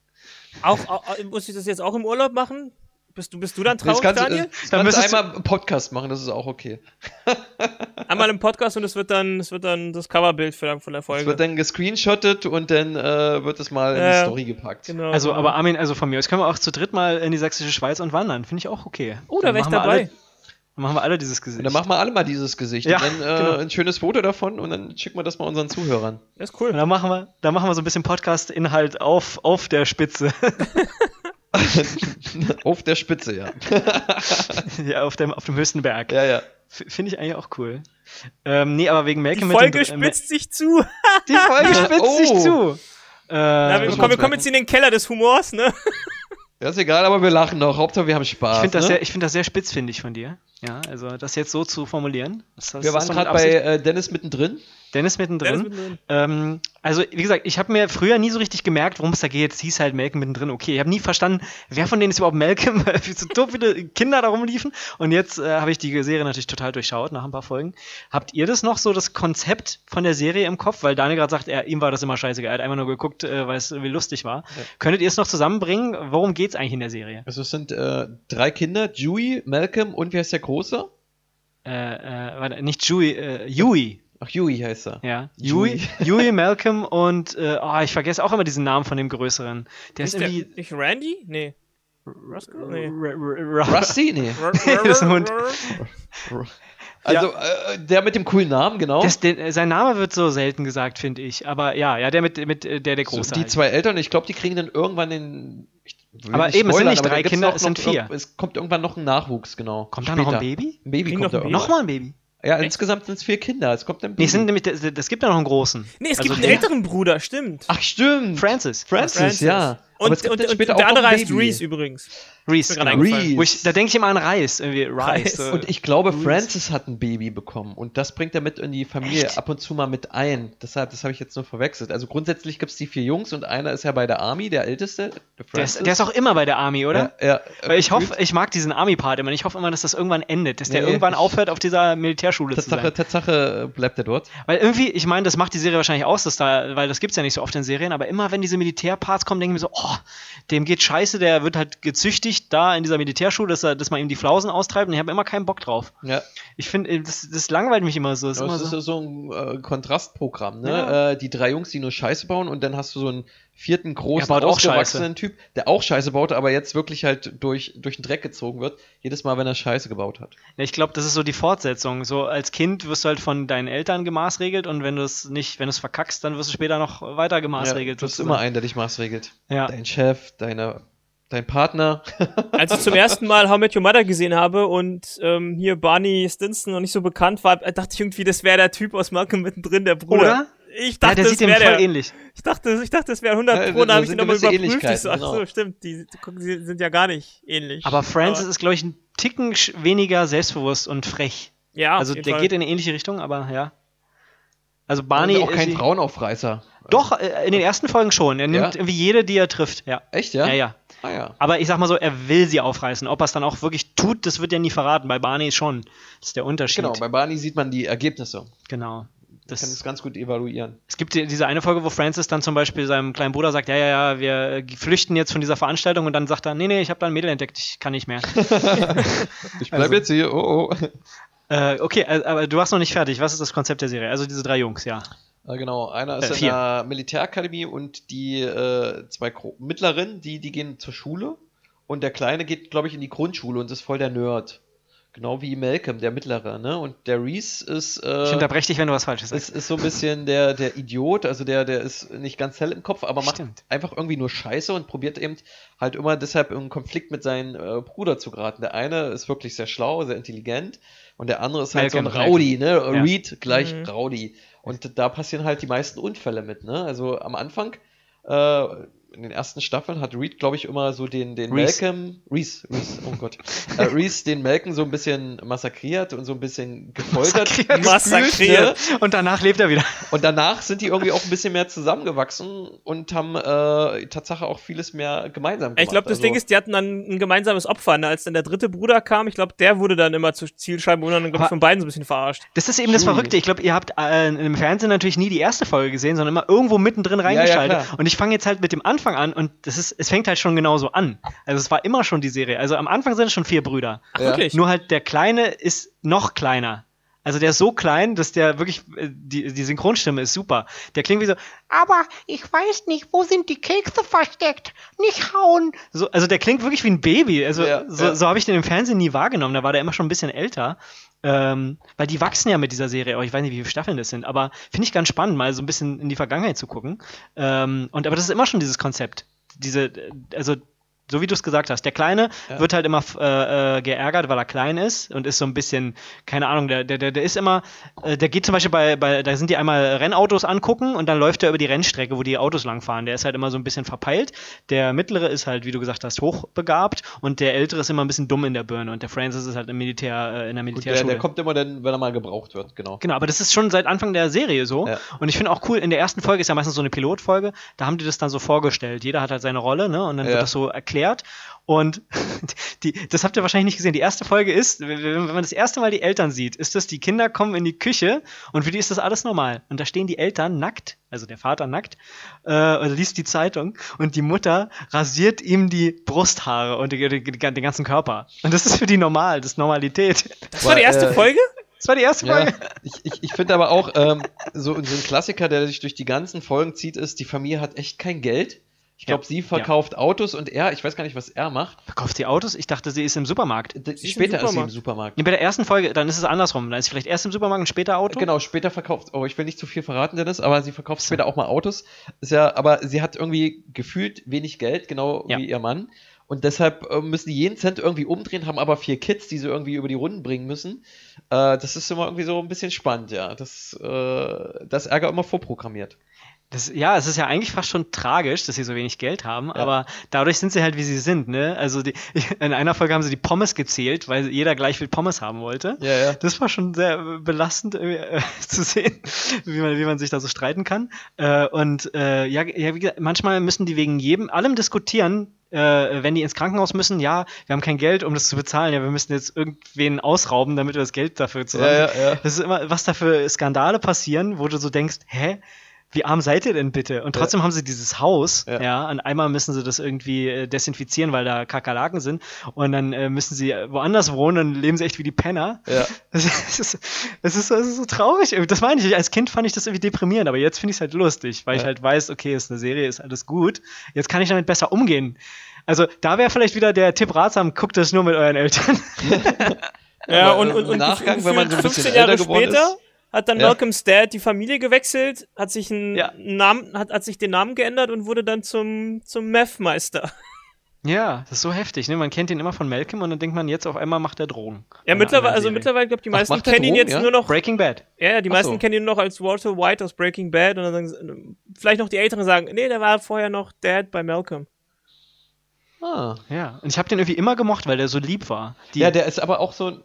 Auch, auch, muss ich das jetzt auch im Urlaub machen? Bist du, bist du dann traurig, kannst, Daniel? Äh, dann müsst einmal einen Podcast machen, das ist auch okay. einmal im Podcast und es wird dann, es wird dann das Coverbild für, von der Folge. Es wird dann gescreenshottet und dann äh, wird es mal in die Story gepackt. Genau, also, aber Armin, also von mir aus können wir auch zu dritt mal in die sächsische Schweiz und wandern. Finde ich auch okay. Oh, da wäre ich dabei. Dann machen wir alle dieses Gesicht. Und dann machen wir alle mal dieses Gesicht. Ja, und dann äh, genau. ein schönes Foto davon und dann schicken wir das mal unseren Zuhörern. Das ist cool. Und dann machen wir, dann machen wir so ein bisschen Podcast-Inhalt auf, auf der Spitze. auf der Spitze, ja. ja, auf dem, auf dem höchsten Berg. Ja, ja. Finde ich eigentlich auch cool. Ähm, nee, aber wegen Malcolm Die Folge mit dem, spitzt äh, sich zu. Die Folge spitzt oh. sich zu. Äh, Na, wir, komm, wir kommen jetzt in den Keller des Humors, ne? Ja, ist egal, aber wir lachen noch. Hauptsache, wir haben Spaß. ich finde das, ne? sehr- ich find das sehr spitzfindig von dir. Ja, also das jetzt so zu formulieren. Das, das wir waren gerade bei äh, Dennis mittendrin. Dennis mittendrin. Dennis mittendrin. Ähm, also, wie gesagt, ich habe mir früher nie so richtig gemerkt, worum es da geht. Es hieß halt Malcolm mittendrin. Okay, ich habe nie verstanden, wer von denen ist überhaupt Malcolm, weil so so viele Kinder da rumliefen. Und jetzt äh, habe ich die Serie natürlich total durchschaut nach ein paar Folgen. Habt ihr das noch so, das Konzept von der Serie im Kopf? Weil Daniel gerade sagt, er, ihm war das immer scheißegal. Er hat einfach nur geguckt, äh, weil es irgendwie lustig war. Könntet ihr es noch zusammenbringen? Worum geht es eigentlich in der Serie? Also es sind äh, drei Kinder, Dewey, Malcolm und wie heißt der Große? Äh, äh, warte, nicht Joey, äh, Yui. Ach, Huey heißt er. Ja, Yui. Yui, Yui, Malcolm und äh, oh, ich vergesse auch immer diesen Namen von dem Größeren. Der ist, Ist der, irgendwie. nicht Randy? Nee. Roscoe? Nee. Rusty? Nee. Das ist ein Hund. Also äh, der mit dem coolen Namen, genau. Das, der, äh, sein Name wird so selten gesagt, finde ich. Aber ja, ja, der mit, mit äh, der der So, Große. die halt. zwei Eltern, ich glaube, die kriegen dann irgendwann den. Ich will Aber eben, es sind nicht drei Kinder, noch- es sind vier. Es kommt irgendwann noch ein Nachwuchs, genau. Kommt da noch ein Später. Baby? Ein Baby Kriegen kommt noch da. Nochmal ein Baby. Ja, insgesamt sind es vier Kinder. Es kommt ein. Nee, es sind nämlich, das, das gibt ja noch einen großen. Nee, es Also gibt einen älteren Bruder, stimmt. Ach, stimmt. Francis. Francis, Francis. ja. Und, es gibt und, und der andere heißt. Reese übrigens. Reese. Genau. Reese. Wo ich, da denke ich immer an Reis. Irgendwie Rice. Reis. So. Und ich glaube, Francis hat ein Baby bekommen und das bringt er mit in die Familie Echt? ab und zu mal mit ein. Deshalb, das habe ich jetzt nur verwechselt. Also grundsätzlich gibt es die vier Jungs und einer ist ja bei der Army, der älteste, der der, ist, der ist auch immer bei der Army, oder? Ja, ja, Weil ich hoffe, ich mag diesen Army-Part immer. und Ich hoffe immer, dass das irgendwann endet, dass der Nee, irgendwann ich- aufhört, auf dieser Militärschule zu Tatsache, sein. Tatsache äh, bleibt er dort. Weil irgendwie, ich meine, das macht die Serie wahrscheinlich aus, dass da, weil das gibt's ja nicht so oft in Serien, aber immer wenn diese Militärparts kommen, denke ich mir so, oh, dem geht scheiße, der wird halt gezüchtigt da in dieser Militärschule, dass, er, dass man ihm die Flausen austreibt und ich habe immer keinen Bock drauf. Ja, Ich finde, das, das langweilt mich immer so. Das ist aber immer es so. ist so ein äh, Kontrastprogramm, ne? Ja. Äh, die drei Jungs, die nur Scheiße bauen und dann hast du so einen vierten großen, ausgewachsenen Typ, der auch Scheiße baut, aber jetzt wirklich halt durch, durch den Dreck gezogen wird, jedes Mal, wenn er Scheiße gebaut hat. Ja, ich glaube, das ist so die Fortsetzung. So als Kind wirst du halt von deinen Eltern gemaßregelt und wenn du es nicht, wenn du es verkackst, dann wirst du später noch weiter Ja, gemaßregelt. du hast immer einen, der dich maßregelt. Ja. Dein Chef, deine, dein Partner. Als ich zum ersten Mal How Met Your Mother gesehen habe und ähm, hier Barney Stinson noch nicht so bekannt war, dachte ich irgendwie, das wäre der Typ aus Malcolm mittendrin, der Bruder. Oder? Ich Ja, dachte, der das sieht dem wäre voll der. ähnlich. Ich dachte, ich dachte, das wäre 100 Ja, Pro, da habe ich sind nochmal überprüft. Ich so, ach Ähnlichkeiten, so, genau. stimmt, die, gucken, sie sind ja gar nicht ähnlich. Aber Francis ist, glaube ich, ein Ticken weniger selbstbewusst und frech. ja, also der Fall. geht in eine ähnliche Richtung, aber ja. Also Barney Barney auch ist kein die- Frauenaufreißer. Doch, äh, in den ersten Folgen schon. Er nimmt Ja? irgendwie jede, die er trifft. Ja. Echt, ja? Ja, ja. Ah ja. Aber ich sag mal so, er will sie aufreißen. Ob er es dann auch wirklich tut, das wird ja nie verraten. Bei Barney schon. Das ist der Unterschied. Genau, bei Barney sieht man die Ergebnisse. Genau. Das kann Das, es ganz gut evaluieren. es gibt die- diese eine Folge, wo Francis dann zum Beispiel seinem kleinen Bruder sagt, ja, ja, ja, wir äh, flüchten jetzt von dieser Veranstaltung und dann sagt er, nee, nee, ich habe da ein Mädel entdeckt, ich kann nicht mehr. Ich bleib Also- jetzt hier, oh oh. äh, okay, äh, aber du warst noch nicht fertig. Was ist das Konzept der Serie? Also diese drei Jungs, ja. Ah, genau, einer ist Äh, in der Militärakademie und die äh, zwei Gro Mittleren, die, die gehen zur Schule und der Kleine geht, glaube ich, in die Grundschule und ist voll der Nerd. Genau wie Malcolm, der Mittlere, ne? Und der Reese ist, äh, Ich unterbreche dich, wenn du was Falsches sagst. ist, ist so ein bisschen der, der Idiot, also der, der ist nicht ganz hell im Kopf, aber macht Stimmt. einfach irgendwie nur Scheiße und probiert eben halt immer deshalb in Konflikt mit seinem äh, Bruder zu geraten. Der eine ist wirklich sehr schlau, sehr intelligent und der andere ist halt so ein Malcolm, Rowdy, ne? Ja. Reed gleich Mhm. Rowdy. Und da passieren halt die meisten Unfälle mit, ne? Also am Anfang, äh, in den ersten Staffeln hat Reed, glaube ich, immer so den, den Reese. Malcolm, Reese, Reese, oh Gott, äh, Reese den Malcolm so ein bisschen massakriert und so ein bisschen gefoltert. Massakriert. Massakriert. Ne? Und danach lebt er wieder. Und danach sind die irgendwie auch ein bisschen mehr zusammengewachsen und haben äh, Tatsache auch vieles mehr gemeinsam gemacht. Ich glaube, das also, Ding ist, die hatten dann ein gemeinsames Opfer. Ne? Als dann der dritte Bruder kam, ich glaube, der wurde dann immer zur Zielscheibe und dann, glaube ich, von beiden so ein bisschen verarscht. Das ist eben das. Verrückte. Ich glaube, ihr habt äh, im Fernsehen natürlich nie die erste Folge gesehen, sondern immer irgendwo mittendrin reingeschaltet. klar. und ich fange jetzt halt mit dem Anfang an und das ist, es fängt halt schon genauso an. Also es war immer schon die Serie. Also am Anfang sind es schon vier Brüder. Ach, wirklich? Nur halt der Kleine ist noch kleiner. Also der ist so klein, dass der wirklich, äh, die, die Synchronstimme ist super. Der klingt wie so, aber ich weiß nicht, wo sind die Kekse versteckt? Nicht hauen. So, also der klingt wirklich wie ein Baby. Also Ja, so, ja. so habe ich den im Fernsehen nie wahrgenommen. Da war der immer schon ein bisschen älter. Ähm, weil die wachsen ja mit dieser Serie, aber ich weiß nicht, wie viele Staffeln das sind, aber finde ich ganz spannend, mal so ein bisschen in die Vergangenheit zu gucken. Ähm, und aber das ist immer schon dieses Konzept. Diese, äh, also so wie du es gesagt hast. Der Kleine Ja. wird halt immer äh, äh, geärgert, weil er klein ist und ist so ein bisschen, keine Ahnung, der, der, der, ist immer, äh, der geht zum Beispiel bei, bei, da sind die einmal Rennautos angucken und dann läuft er über die Rennstrecke, wo die Autos langfahren. Der ist halt immer so ein bisschen verpeilt. Der mittlere ist halt, wie du gesagt hast, hochbegabt und der ältere ist immer ein bisschen dumm in der Birne und der Francis ist halt im Militär, äh, in der Gut, der, Militärschule. der kommt immer dann, wenn er mal gebraucht wird, genau. Genau, aber das ist schon seit Anfang der Serie so. Ja. Und ich finde auch cool, in der ersten Folge ist ja meistens so eine Pilotfolge, da haben die das dann so vorgestellt. Jeder hat halt seine Rolle, ne? Und dann Ja. wird das so erklärt. Und die, das habt ihr wahrscheinlich nicht gesehen. Die erste Folge ist, wenn man das erste Mal die Eltern sieht, ist das, die Kinder kommen in die Küche und für die ist das alles normal. Und da stehen die Eltern nackt, also der Vater nackt, äh, liest die Zeitung und die Mutter rasiert ihm die Brusthaare und die, die, die, den ganzen Körper. Und das ist für die normal, das ist Normalität. Das war die erste äh, Folge? Das war die erste Ja, Folge. ich, ich, ich finde aber auch, ähm, so, so ein Klassiker, der sich durch die ganzen Folgen zieht, ist, die Familie hat echt kein Geld. Ich glaube, Ja, sie verkauft Autos und er, ich weiß gar nicht, was er macht. Verkauft sie Autos? Ich dachte, sie ist im Supermarkt. D- Sie ist im Später ist sie im Supermarkt. Supermarkt. Nee, bei der ersten Folge, dann ist es andersrum. Dann ist sie vielleicht erst im Supermarkt und später Auto. Genau, später verkauft, oh, ich will nicht zu viel verraten, Dennis, aber sie verkauft später auch mal Autos. Ist ja, aber sie hat irgendwie gefühlt wenig Geld, genau Ja. wie ihr Mann. Und deshalb äh, müssen die jeden Cent irgendwie umdrehen, haben aber vier Kids, die sie irgendwie über die Runden bringen müssen. Äh, das ist immer irgendwie so ein bisschen spannend, ja. Das, äh, das Ärger immer vorprogrammiert. Das, ja, es ist ja eigentlich fast schon tragisch, dass sie so wenig Geld haben, aber dadurch sind sie halt, wie sie sind, ne? Also die, in einer Folge haben sie die Pommes gezählt, weil jeder gleich viel Pommes haben wollte. Ja, ja. Das war schon sehr äh, belastend äh, zu sehen, wie man, wie man sich da so streiten kann. Äh, und äh, ja, ja, wie gesagt, manchmal müssen die wegen jedem, allem diskutieren, äh, wenn die ins Krankenhaus müssen, ja, wir haben kein Geld, um das zu bezahlen, ja, wir müssen jetzt irgendwen ausrauben, damit wir das Geld dafür zusammen. Ja, ja, ja. Das ist immer, was da für Skandale passieren, wo du so denkst, hä? Wie arm seid ihr denn bitte? Und trotzdem haben sie dieses Haus, ja. Ja. und einmal müssen sie das irgendwie äh, desinfizieren, weil da Kakerlaken sind. Und dann äh, müssen sie woanders wohnen, dann leben sie echt wie die Penner. Ja. Das ist, das ist, das ist, so, traurig. Das meine ich. Als Kind fand ich das irgendwie deprimierend, aber jetzt finde ich es halt lustig, weil ich Ja. halt weiß, okay, ist eine Serie, ist alles gut. Jetzt kann ich damit besser umgehen. Also da wäre vielleicht wieder der Tipp ratsam, guckt das nur mit euren Eltern. Ja, und, im und, und Nachgang, wenn man so ein bisschen 15 Jahre älter geworden später ist. Hat dann Ja. Malcolms Dad die Familie gewechselt, hat sich einen Ja. Namen, hat, hat sich den Namen geändert und wurde dann zum, zum Meth-Meister. ja, das ist so heftig. Ne? Man kennt ihn immer von Malcolm und dann denkt man, jetzt auf einmal macht er Drogen. Ja, einer mittlerweile, also mittlerweile, glaube die Ach, meisten der kennen ihn Drogen, jetzt ja? nur noch. Breaking Bad. Ja, die Ach meisten so. kennen ihn nur noch als Walter White aus Breaking Bad und dann sagen vielleicht noch die Älteren sagen, nee, der war vorher noch Dad bei Malcolm. Ah. Ja, und ich habe den irgendwie immer gemocht, weil der so lieb war. Die, Ja, der ist aber auch so,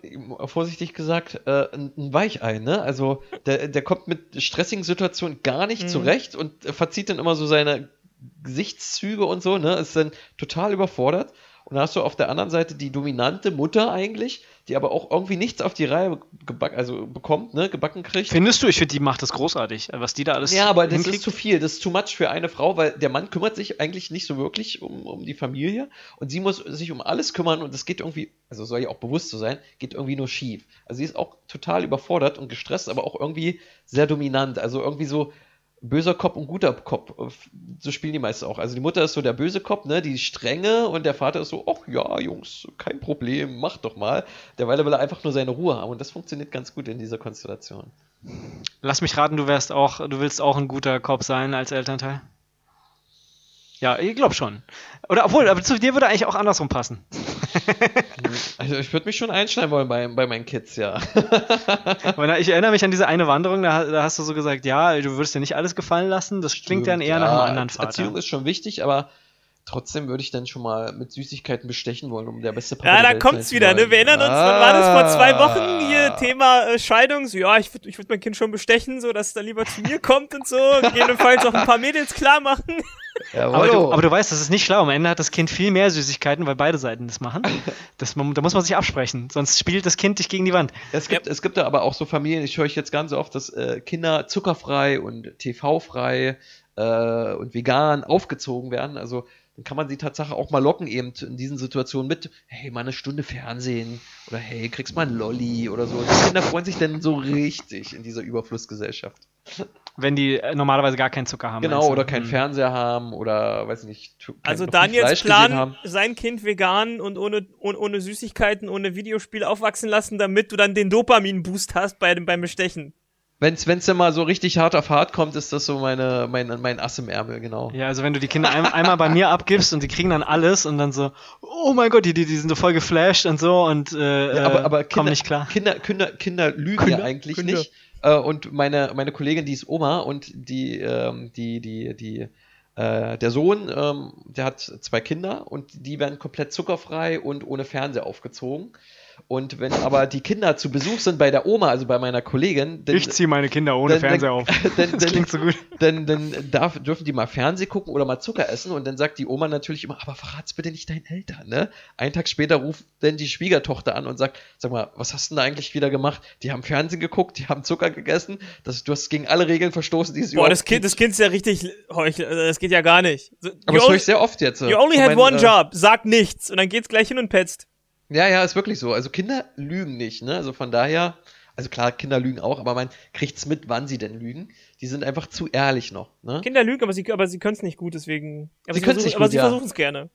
vorsichtig gesagt, äh, ein Weichei, ne? Also, der, der kommt mit stressigen Situationen gar nicht Mhm. zurecht und verzieht dann immer so seine Gesichtszüge und so, ne? Ist dann total überfordert. Und dann hast du auf der anderen Seite die dominante Mutter eigentlich, die aber auch irgendwie nichts auf die Reihe gebacken, also bekommt, ne? Gebacken kriegt. Findest du? Ich finde, die macht das großartig, was die da alles Ja, aber das hinkriegt. ist zu viel, das ist too much für eine Frau, weil der Mann kümmert sich eigentlich nicht so wirklich um, um die Familie und sie muss sich um alles kümmern und das geht irgendwie, also soll ja auch bewusst so sein, geht irgendwie nur schief. Also sie ist auch total überfordert und gestresst, aber auch irgendwie sehr dominant, also irgendwie so böser Kopf und guter Kopf, so spielen die meisten auch. Also die Mutter ist so der böse Kopf, ne, die strenge und der Vater ist so, ach ja, Jungs, kein Problem, mach doch mal. Derweil will er einfach nur seine Ruhe haben und das funktioniert ganz gut in dieser Konstellation. Lass mich raten, du wärst auch, du willst auch ein guter Cop sein als Elternteil? Ja, ich glaube schon. Oder obwohl, aber zu dir würde eigentlich auch andersrum passen. Also ich würde mich schon einschneiden wollen bei, bei meinen Kids, ja. Ich erinnere mich an diese eine Wanderung, da, da hast du so gesagt, ja, du würdest dir nicht alles gefallen lassen, das klingt dann eher nach einem anderen Vater. Erziehung ist schon wichtig, aber trotzdem würde ich dann schon mal mit Süßigkeiten bestechen wollen, um der beste Papa Ja, der da Welt kommt's sein wieder, zu ne? Wir erinnern uns, wann war das vor zwei Wochen hier Ah. Thema äh, Scheidung? So, ja, ich würde ich würd mein Kind schon bestechen, so dass es dann lieber zu mir kommt und so. Gegebenenfalls auch ein paar Mädels klar machen. Aber du, aber du weißt, das ist nicht schlau. Am Ende hat das Kind viel mehr Süßigkeiten, weil beide Seiten das machen. Das, man, da muss man sich absprechen, sonst spielt das Kind dich gegen die Wand. Es gibt, es gibt da aber auch so Familien, ich höre ich jetzt ganz oft, dass äh, Kinder zuckerfrei und TV-frei äh, und vegan aufgezogen werden. Also dann kann man sie Tatsache auch mal locken, eben in diesen Situationen mit, hey, mal eine Stunde Fernsehen oder hey, kriegst mal ein Lolli oder so. Die Kinder freuen sich dann so richtig in dieser Überflussgesellschaft. Wenn die äh, normalerweise gar keinen Zucker haben. Genau, oder keinen Hm. Fernseher haben oder weiß nicht, kein- Also Daniels Plan, haben. sein Kind vegan und ohne, ohne, ohne Süßigkeiten, ohne Videospiel aufwachsen lassen, damit du dann den Dopamin-Boost hast bei dem, beim Bestechen. Wenn es dann mal so richtig hart auf hart kommt, ist das so meine, mein, mein Ass im Ärmel, genau. Ja, also wenn du die Kinder ein, einmal bei mir abgibst und die kriegen dann alles und dann so, oh mein Gott, die, die, die sind so voll geflasht und so und äh, ja, aber, aber Kinder, kommen nicht klar. Kinder, Kinder, Kinder lügen Kinder, ja eigentlich Kinder. nicht. Äh, und meine, meine Kollegin, die ist Oma und die, ähm, die, die, die, äh, der Sohn, ähm, der hat zwei Kinder und die werden komplett zuckerfrei und ohne Fernseher aufgezogen. Und wenn aber die Kinder zu Besuch sind bei der Oma, also bei meiner Kollegin, dann, Ich ziehe meine Kinder ohne dann- Fernseher dann- auf. dann- Das dann- klingt so gut. dann, dann darf, dürfen die mal Fernsehen gucken oder mal Zucker essen und dann sagt die Oma natürlich immer, aber verrat's bitte nicht deinen Eltern, ne? Einen Tag später ruft dann die Schwiegertochter an und sagt, sag mal, was hast du denn da eigentlich wieder gemacht? Die haben Fernsehen geguckt, die haben Zucker gegessen, das, du hast gegen alle Regeln verstoßen, die es Boah, überhaupt das Kind, das Kind ist ja richtig heuchel. also Das geht ja gar nicht. So, aber das höre only, ich sehr oft jetzt. äh, you only von had meinen, one äh, job. Sag nichts. Und dann geht's gleich hin und petzt. Ja, ja, ist wirklich so. Also Kinder lügen nicht, ne? Also von daher, also klar, Kinder lügen auch, aber man kriegt's mit, wann sie denn lügen. Die sind einfach zu ehrlich noch, ne? Kinder lügen, aber sie, aber sie können es nicht gut, deswegen. Aber Sie sie, können's versuchen- nicht aber gut, sie ja. versuchen es gerne.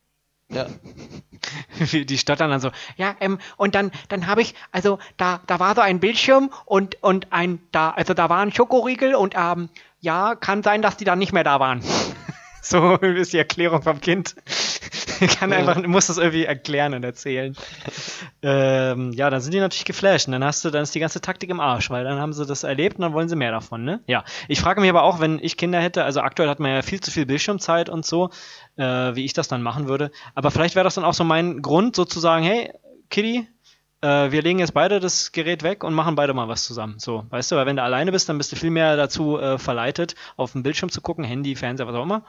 Ja. Die stottern dann so, ja, ähm, und dann, dann habe ich, also da, da war so ein Bildschirm und, und ein, da, also da war ein Schokoriegel und ähm, ja, kann sein, dass die dann nicht mehr da waren. so ist die Erklärung vom Kind. kann einfach, muss das irgendwie erklären und erzählen. ähm, ja, dann sind die natürlich geflasht und dann hast du, dann ist die ganze Taktik im Arsch, weil dann haben sie das erlebt und dann wollen sie mehr davon, ne? Ja. Ich frage mich aber auch, wenn ich Kinder hätte, also aktuell hat man ja viel zu viel Bildschirmzeit und so, äh, wie ich das dann machen würde. Aber vielleicht wäre das dann auch so mein Grund, sozusagen, hey, Kitty, äh, wir legen jetzt beide das Gerät weg und machen beide mal was zusammen. So, weißt du, weil wenn du alleine bist, dann bist du viel mehr dazu äh, verleitet, auf dem Bildschirm zu gucken, Handy, Fernseher, was auch immer.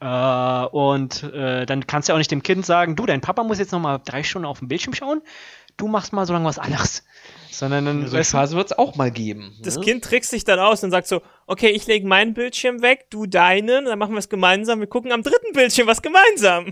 Äh, und äh, dann kannst du ja auch nicht dem Kind sagen, du, dein Papa muss jetzt noch mal drei Stunden auf den Bildschirm schauen, du machst mal so lange was anderes. Sondern dann, So du, Phase wird's auch mal geben. Das ne? Kind trickst sich dann aus und sagt so, okay, ich lege meinen Bildschirm weg, du deinen, dann machen wir es gemeinsam, wir gucken am dritten Bildschirm was gemeinsam.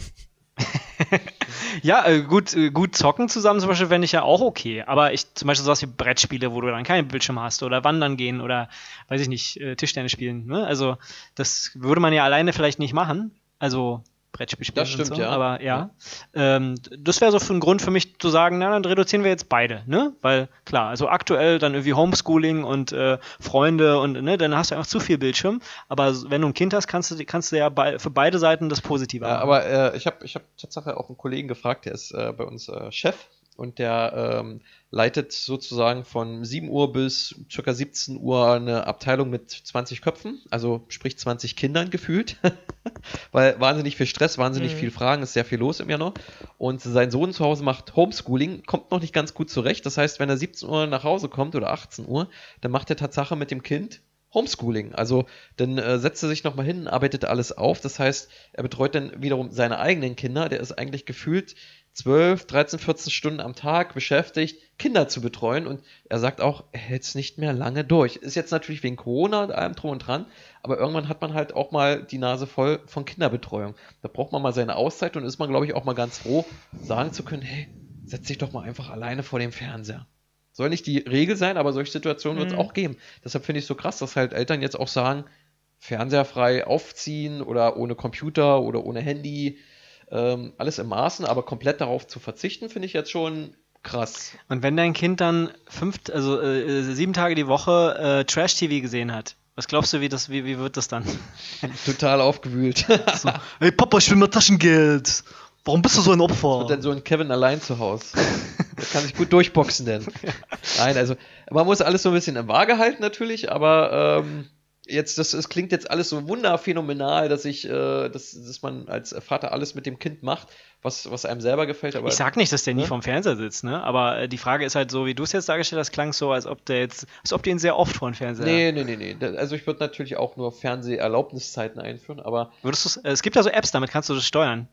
Ja, äh, gut, äh, gut zocken zusammen zum Beispiel fände ich ja auch okay. Aber ich zum Beispiel sowas wie Brettspiele, wo du dann keinen Bildschirm hast oder wandern gehen oder weiß ich nicht, äh, Tischtennis spielen. Ne? Also das würde man ja alleine vielleicht nicht machen. Also Brettspiel spielen Das stimmt, so. ja. Aber ja, Ähm, das wäre so für ein Grund für mich zu sagen, na dann reduzieren wir jetzt beide, ne? Weil klar, also aktuell dann irgendwie Homeschooling und äh, Freunde und ne, dann hast du einfach zu viel Bildschirm. Aber wenn du ein Kind hast, kannst du kannst du ja bei, für beide Seiten das Positive Ja, haben. aber äh, ich habe ich hab Tatsache auch einen Kollegen gefragt, der ist äh, bei uns äh, Chef und der ähm, leitet sozusagen von 7 Uhr bis circa 17 Uhr eine Abteilung mit 20 Köpfen, also sprich 20 Kindern gefühlt, weil wahnsinnig viel Stress, wahnsinnig Mhm. viel Fragen, ist sehr viel los im noch. Und sein Sohn zu Hause macht Homeschooling, kommt noch nicht ganz gut zurecht. Das heißt, wenn er 17 Uhr nach Hause kommt oder 18 Uhr, dann macht er Tatsache mit dem Kind Homeschooling. Also dann äh, setzt er sich nochmal hin, arbeitet alles auf. Das heißt, er betreut dann wiederum seine eigenen Kinder. Der ist eigentlich gefühlt 12, 13, 14 Stunden am Tag beschäftigt, Kinder zu betreuen. Und er sagt auch, er hält es nicht mehr lange durch. Ist jetzt natürlich wegen Corona und allem drum und dran, aber irgendwann hat man halt auch mal die Nase voll von Kinderbetreuung. Da braucht man mal seine Auszeit und ist man, glaube ich, auch mal ganz froh, sagen zu können, hey, setz dich doch mal einfach alleine vor dem Fernseher. Soll nicht die Regel sein, aber solche Situationen wird es Mhm. auch geben. Deshalb finde ich es so krass, dass halt Eltern jetzt auch sagen, Fernseher frei aufziehen oder ohne Computer oder ohne Handy. Ähm, alles im Maßen, aber komplett darauf zu verzichten, finde ich jetzt schon krass. Und wenn dein Kind dann fünf, also äh, sieben Tage die Woche äh, Trash-TV gesehen hat, was glaubst du, wie, das, wie, wie wird das dann? Total aufgewühlt. So, hey Papa, ich will mehr Taschengeld. Warum bist du so ein Opfer? Und dann so ein Kevin allein zu Hause. Der kann sich gut durchboxen denn. Nein, also man muss alles so ein bisschen im Waage halten natürlich, aber ähm, jetzt, das, es klingt jetzt alles so wunderphänomenal, dass ich, äh, dass, dass man als Vater alles mit dem Kind macht, was, was einem selber gefällt. Aber ich sag nicht, dass der nie Ne? vorm Fernseher sitzt, ne? Aber äh, die Frage ist halt so, wie du es jetzt dargestellt hast, klang so, als ob der jetzt, als ob du ihn sehr oft vor den Fernseher. Nee, nee, nee, nee. Da- Also ich würde natürlich auch nur Fernseherlaubniszeiten einführen, aber Würdest äh, es gibt ja so Apps, damit kannst du das steuern.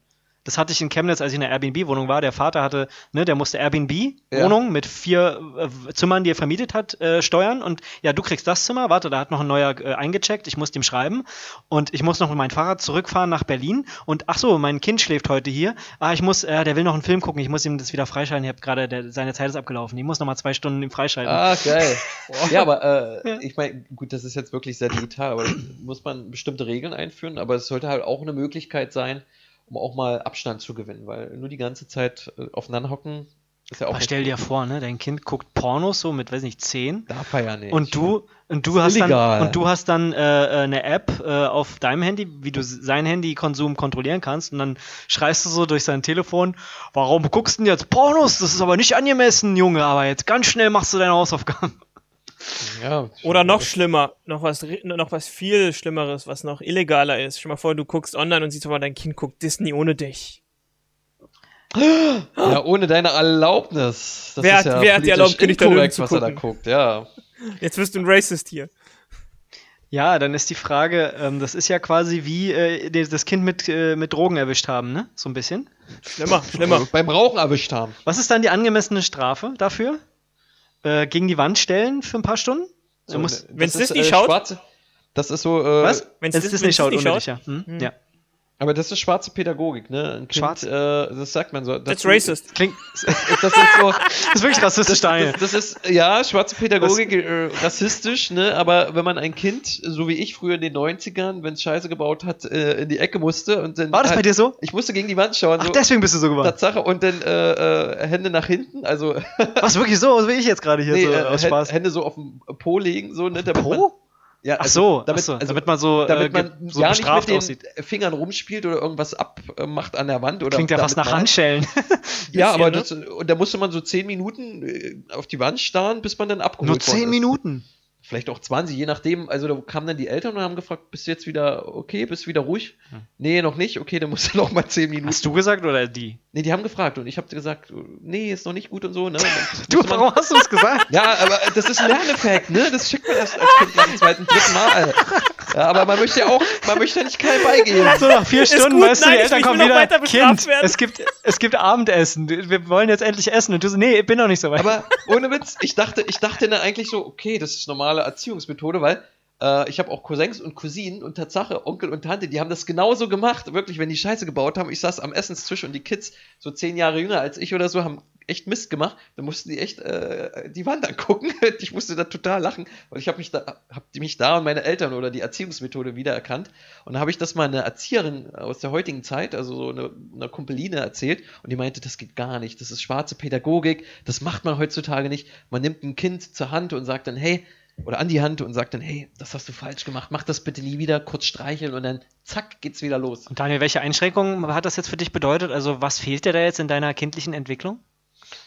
Das hatte ich in Chemnitz, als ich in einer Airbnb-Wohnung war. Der Vater hatte, ne, der musste Airbnb-Wohnung mit vier äh, Zimmern, die er vermietet hat, äh, steuern. Und ja, du kriegst das Zimmer. Warte, da hat noch ein neuer äh, eingecheckt. Ich muss dem schreiben. Und ich muss noch mit meinem Fahrrad zurückfahren nach Berlin. Und ach so, mein Kind schläft heute hier. Ah, ich muss, äh, der will noch einen Film gucken. Ich muss ihm das wieder freischalten. Ich habe gerade, seine Zeit ist abgelaufen. Ich muss noch mal zwei Stunden ihm freischalten. Ah, geil. ja, aber äh, ich meine, gut, das ist jetzt wirklich sehr digital, aber muss man bestimmte Regeln einführen, aber es sollte halt auch eine Möglichkeit sein, um auch mal Abstand zu gewinnen, weil nur die ganze Zeit äh, aufeinander hocken Ist ja auch Aber stell dir vor, ne, dein Kind guckt Pornos so mit, weiß nicht, 10 darf er ja nicht. und du und du hast illegal. dann und du hast dann äh, äh, eine App äh, auf deinem Handy, wie du sein Handykonsum kontrollieren kannst und dann schreist du so durch sein Telefon, warum guckst du denn jetzt Pornos? Das ist aber nicht angemessen, Junge, aber jetzt ganz schnell machst du deine Hausaufgaben. Ja, Oder noch schlimmer, noch was, noch was viel Schlimmeres, was noch illegaler ist. Stell mal vor, du guckst online und siehst aber, dein Kind guckt Disney ohne dich. Ja, ohne deine Erlaubnis. Das Wer ist hat- ja wer hat die Löwen inkorrekt, zu was er da gucken? guckt, ja. Jetzt wirst du ein Racist hier. Ja, dann ist die Frage, ähm, das ist ja quasi wie äh, das Kind mit, äh, mit Drogen erwischt haben, ne? So ein bisschen. Schlimmer, schlimmer. Beim Rauchen erwischt haben. Was ist dann die angemessene Strafe dafür? Äh, gegen die Wand stellen für ein paar Stunden? So, das Wenn's ist, Disney schaut? Schwarze, das ist so, äh, was? wenn's Wenn es Disney schaut, Disney ohne dich, schaut? ja. Hm? Hm. ja. Aber das ist schwarze Pädagogik, ne? Ein kind, Schwarz? Äh, das sagt man so. That's racist. Klingt, Das ist so, das ist wirklich rassistisch, Daniel. Das, das ist, ja, schwarze Pädagogik, äh, rassistisch, ne, aber wenn man ein Kind, so wie ich früher in den 90ern, wenn es Scheiße gebaut hat, äh, in die Ecke musste und dann. War das bei halt- dir so? Ich musste gegen die Wand schauen, Ach, so. deswegen bist du so geworden. Tatsache, und dann äh, äh, Hände nach hinten, also Was, wirklich so? So wie ich jetzt gerade hier, nee, so äh, aus Spaß. Hände so auf dem Po legen, so, ne, damit Po? Man, ja, Ach also, so, damit, ach so, also, damit man so, damit äh, man ge- so ja nicht mit den aussieht. Fingern rumspielt oder irgendwas abmacht an der Wand oder Klingt ja fast damit nach. Handschellen. Ja, aber Bisschen, das, und da musste man so 10 Minuten äh, auf die Wand starren, bis man dann abgeholt Nur worden 10 ist. Minuten. Vielleicht auch 20, je nachdem. Also da kamen dann die Eltern und haben gefragt, bist du jetzt wieder okay, bist du wieder ruhig? Nee, noch nicht. Okay, dann musst du noch mal 10 Minuten. Hast du gesagt oder die? Nee, die haben gefragt und ich habe gesagt, nee, ist noch nicht gut und so. Ne? Und Du, warum hast du das gesagt? Ja, aber das ist ein Lerneffekt, ne? Das schickt man erst als Kind nach dem zweiten, dritten Mal. Ja, aber man möchte ja auch, man möchte ja nicht kalt beigehen. So nach vier Stunden, gut, weißt du, nein, die Eltern kommen wieder, Kind, werden. es gibt, es gibt Abendessen, wir wollen jetzt endlich essen. Und du so, nee, ich bin noch nicht so weit. Aber ohne Witz, ich dachte, ich dachte dann eigentlich so, okay, das ist normale Erziehungsmethode, weil äh, ich habe auch Cousins und Cousinen und Tatsache, Onkel und Tante, die haben das genauso gemacht. Wirklich, wenn die Scheiße gebaut haben, ich saß am Essenstisch und die Kids, so zehn Jahre jünger als ich oder so, haben echt Mist gemacht. Dann mussten die echt äh, die Wand angucken. ich musste da total lachen, weil ich habe mich da, hab mich da und meine Eltern oder die Erziehungsmethode wiedererkannt. Und dann habe ich das mal einer Erzieherin aus der heutigen Zeit, also so eine, einer Kumpeline erzählt und die meinte, das geht gar nicht. Das ist schwarze Pädagogik, das macht man heutzutage nicht. Man nimmt ein Kind zur Hand und sagt dann, hey, oder an die Hand und sagt dann, hey, das hast du falsch gemacht, mach das bitte nie wieder, kurz streicheln und dann zack, geht's wieder los. Und Daniel, welche Einschränkungen hat das jetzt für dich bedeutet? Also, was fehlt dir da jetzt in deiner kindlichen Entwicklung?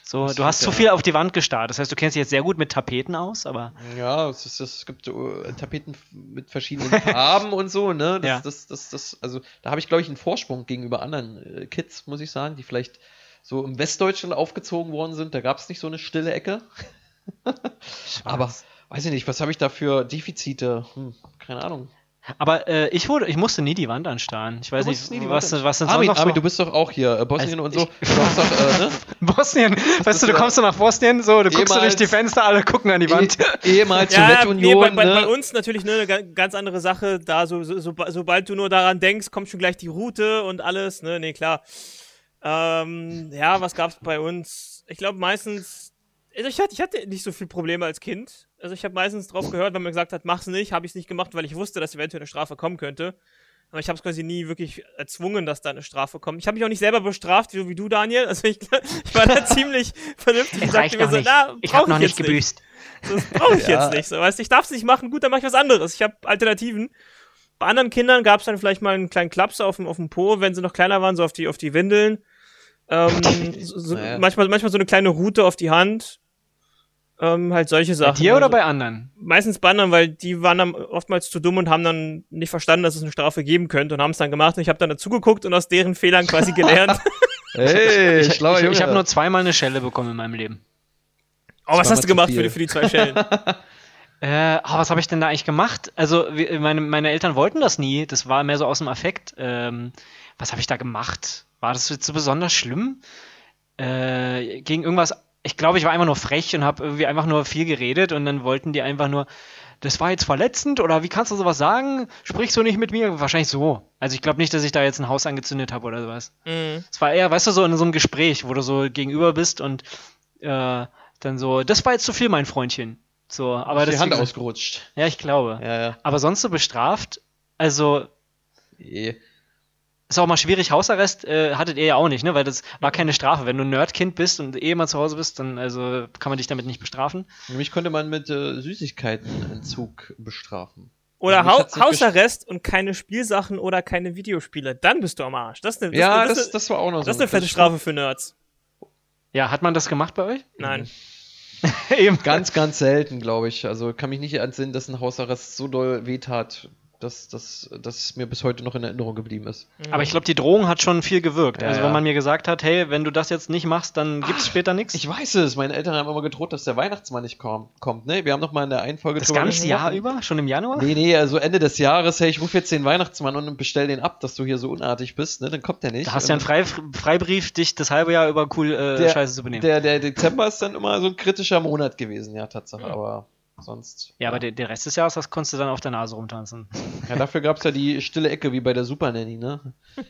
So, Was du hast zu viel auf die Wand gestarrt. Das heißt, du kennst dich jetzt sehr gut mit Tapeten aus, aber Ja, es, ist, es gibt äh, Tapeten mit verschiedenen Farben und so, ne? Das, Ja. das, das, das, also da habe ich, glaube ich, einen Vorsprung gegenüber anderen äh, Kids, muss ich sagen, die vielleicht so im Westdeutschland aufgezogen worden sind. Da gab es nicht so eine stille Ecke. Aber weiß ich nicht, was habe ich da für Defizite? Hm, keine Ahnung. Aber äh, ich wurde, ich musste nie die Wand anstarren. Ich weiß Du nicht, nie die was, was sind Armin, sonst noch Armin, so? du bist doch auch hier, äh, Bosnien Also und so. ich- Du hast doch, äh, ne? Bosnien. Weißt du, du kommst so nach Bosnien, so, du guckst so durch die Fenster, alle gucken an die Wand. Eh, ehemals Ja, nee, Sowjetunion, bei, bei, ne? bei uns natürlich ne, eine ga- ganz andere Sache. Da, so, so, so, sobald du nur daran denkst, kommt schon gleich die Route und alles. Ne, nee, klar. Ähm, ja, was gab's bei uns? Ich glaube meistens. Also ich hatte, ich hatte nicht so viel Probleme als Kind. Also ich habe meistens drauf gehört, wenn man gesagt hat, mach's nicht, habe ich es nicht gemacht, weil ich wusste, dass eventuell eine Strafe kommen könnte. Aber ich habe es quasi nie wirklich erzwungen, dass da eine Strafe kommt. Ich habe mich auch nicht selber bestraft, so wie du, Daniel. Also ich, ich war da ziemlich vernünftig und sagte mir so, nicht. na, Ich habe noch nicht gebüßt. das brauche ich Ja. jetzt nicht. So, weißt, du, ich darf es nicht machen, gut, dann mache ich was anderes. Ich habe Alternativen. Bei anderen Kindern gab es dann vielleicht mal einen kleinen Klaps auf dem, auf dem Po, wenn sie noch kleiner waren, so auf die, auf die Windeln. Ähm, so, Naja. manchmal, manchmal so eine kleine Rute auf die Hand. Ähm, halt solche Bei Sachen. dir oder Also bei anderen? Meistens bei anderen, weil die waren dann oftmals zu dumm und haben dann nicht verstanden, dass es eine Strafe geben könnte und haben es dann gemacht. Und ich habe dann dazugeguckt und aus deren Fehlern quasi gelernt. Hey, Ich, schlauer ich, Junge. ich habe nur zweimal eine Schelle bekommen in meinem Leben. oh, was war hast du gemacht für die, für die zwei Schellen? Äh, ah, was habe ich denn da eigentlich gemacht? Also, meine, meine Eltern wollten das nie. Das war mehr so aus dem Affekt. Ähm, was habe ich da gemacht? War das jetzt so besonders schlimm? Äh, gegen irgendwas. Ich glaube, ich war einfach nur frech und habe irgendwie einfach nur viel geredet und dann wollten die einfach nur. Das war jetzt verletzend oder wie kannst du sowas sagen? Sprichst du nicht mit mir? Wahrscheinlich so. Also ich glaube nicht, dass ich da jetzt ein Haus angezündet habe oder sowas. Mhm. Es war eher, weißt du, so in so einem Gespräch, wo du so gegenüber bist und äh, dann so, das war jetzt zu viel, mein Freundchen. So, aber die das Hand ausgerutscht. Ja, ich glaube. Ja, ja. Aber sonst so bestraft, also Eh. Ist auch mal schwierig. Hausarrest äh, hattet ihr ja auch nicht, ne? Weil das war keine Strafe. Wenn du ein Nerdkind bist und eh mal zu Hause bist, dann also kann man dich damit nicht bestrafen. Nämlich konnte man mit äh, Süßigkeitenentzug bestrafen. Oder Mich hat's nicht Hausarrest und keine Spielsachen oder keine Videospiele. Dann bist du am Arsch. Das ist eine, das, ja, das, das, das, das war auch noch so. das ist eine fette Strafe für Nerds. Ja, hat man das gemacht bei euch? Nein. Eben. Ganz, ganz selten, glaube ich. Also kann mich nicht entsinnen, dass ein Hausarrest so doll wehtat, dass, dass es mir bis heute noch in Erinnerung geblieben ist. Aber ich glaube, die Drohung hat schon viel gewirkt. Ja, also wenn man mir gesagt hat, hey, wenn du das jetzt nicht machst, dann gibt's später nichts. Ich weiß es, meine Eltern haben immer gedroht, dass der Weihnachtsmann nicht komm, kommt. Ne? Wir haben noch mal in der einen Folge Das ganze. Jahr über? Schon im Januar? Nee, nee, also Ende des Jahres, hey, ich rufe jetzt den Weihnachtsmann und bestell den ab, dass du hier so unartig bist, ne? Dann kommt der nicht. Da hast du ja einen Frei Freibrief, dich das halbe Jahr über cool äh, der, Scheiße zu benehmen. Der, der Dezember ist dann immer so ein kritischer Monat gewesen, ja, Tatsache, aber sonst. ja, aber der, der Rest des Jahres, das konntest du dann auf der Nase rumtanzen. Ja, dafür gab's ja die stille Ecke wie bei der Super Nanny, ne?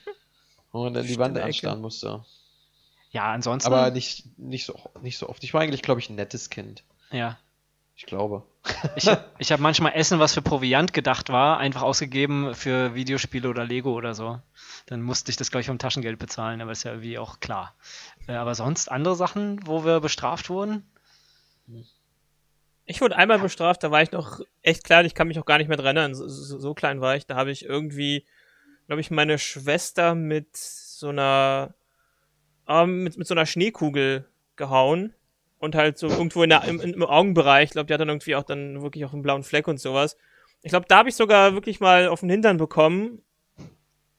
Wo man dann die Wand anstarren musste. Ja, ansonsten. Aber nicht, nicht, so, nicht so oft. Ich war eigentlich, glaube ich, ein nettes Kind. ja. Ich glaube. Ich, ich habe manchmal Essen, was für Proviant gedacht war, einfach ausgegeben für Videospiele oder Lego oder so. Dann musste ich das, glaube ich, vom Taschengeld bezahlen, aber ist ja irgendwie auch klar. Äh, aber sonst andere Sachen, wo wir bestraft wurden? Ich wurde einmal bestraft, da war ich noch echt klein, ich kann mich auch gar nicht mehr dran erinnern, so, so, so klein war ich. Da habe ich irgendwie, glaube ich, meine Schwester mit so einer, ähm, mit, mit so einer Schneekugel gehauen und halt so irgendwo in der, im, im Augenbereich, ich glaube, die hat dann irgendwie auch dann wirklich auch einen blauen Fleck und sowas. Ich glaube, da habe ich sogar wirklich mal auf den Hintern bekommen.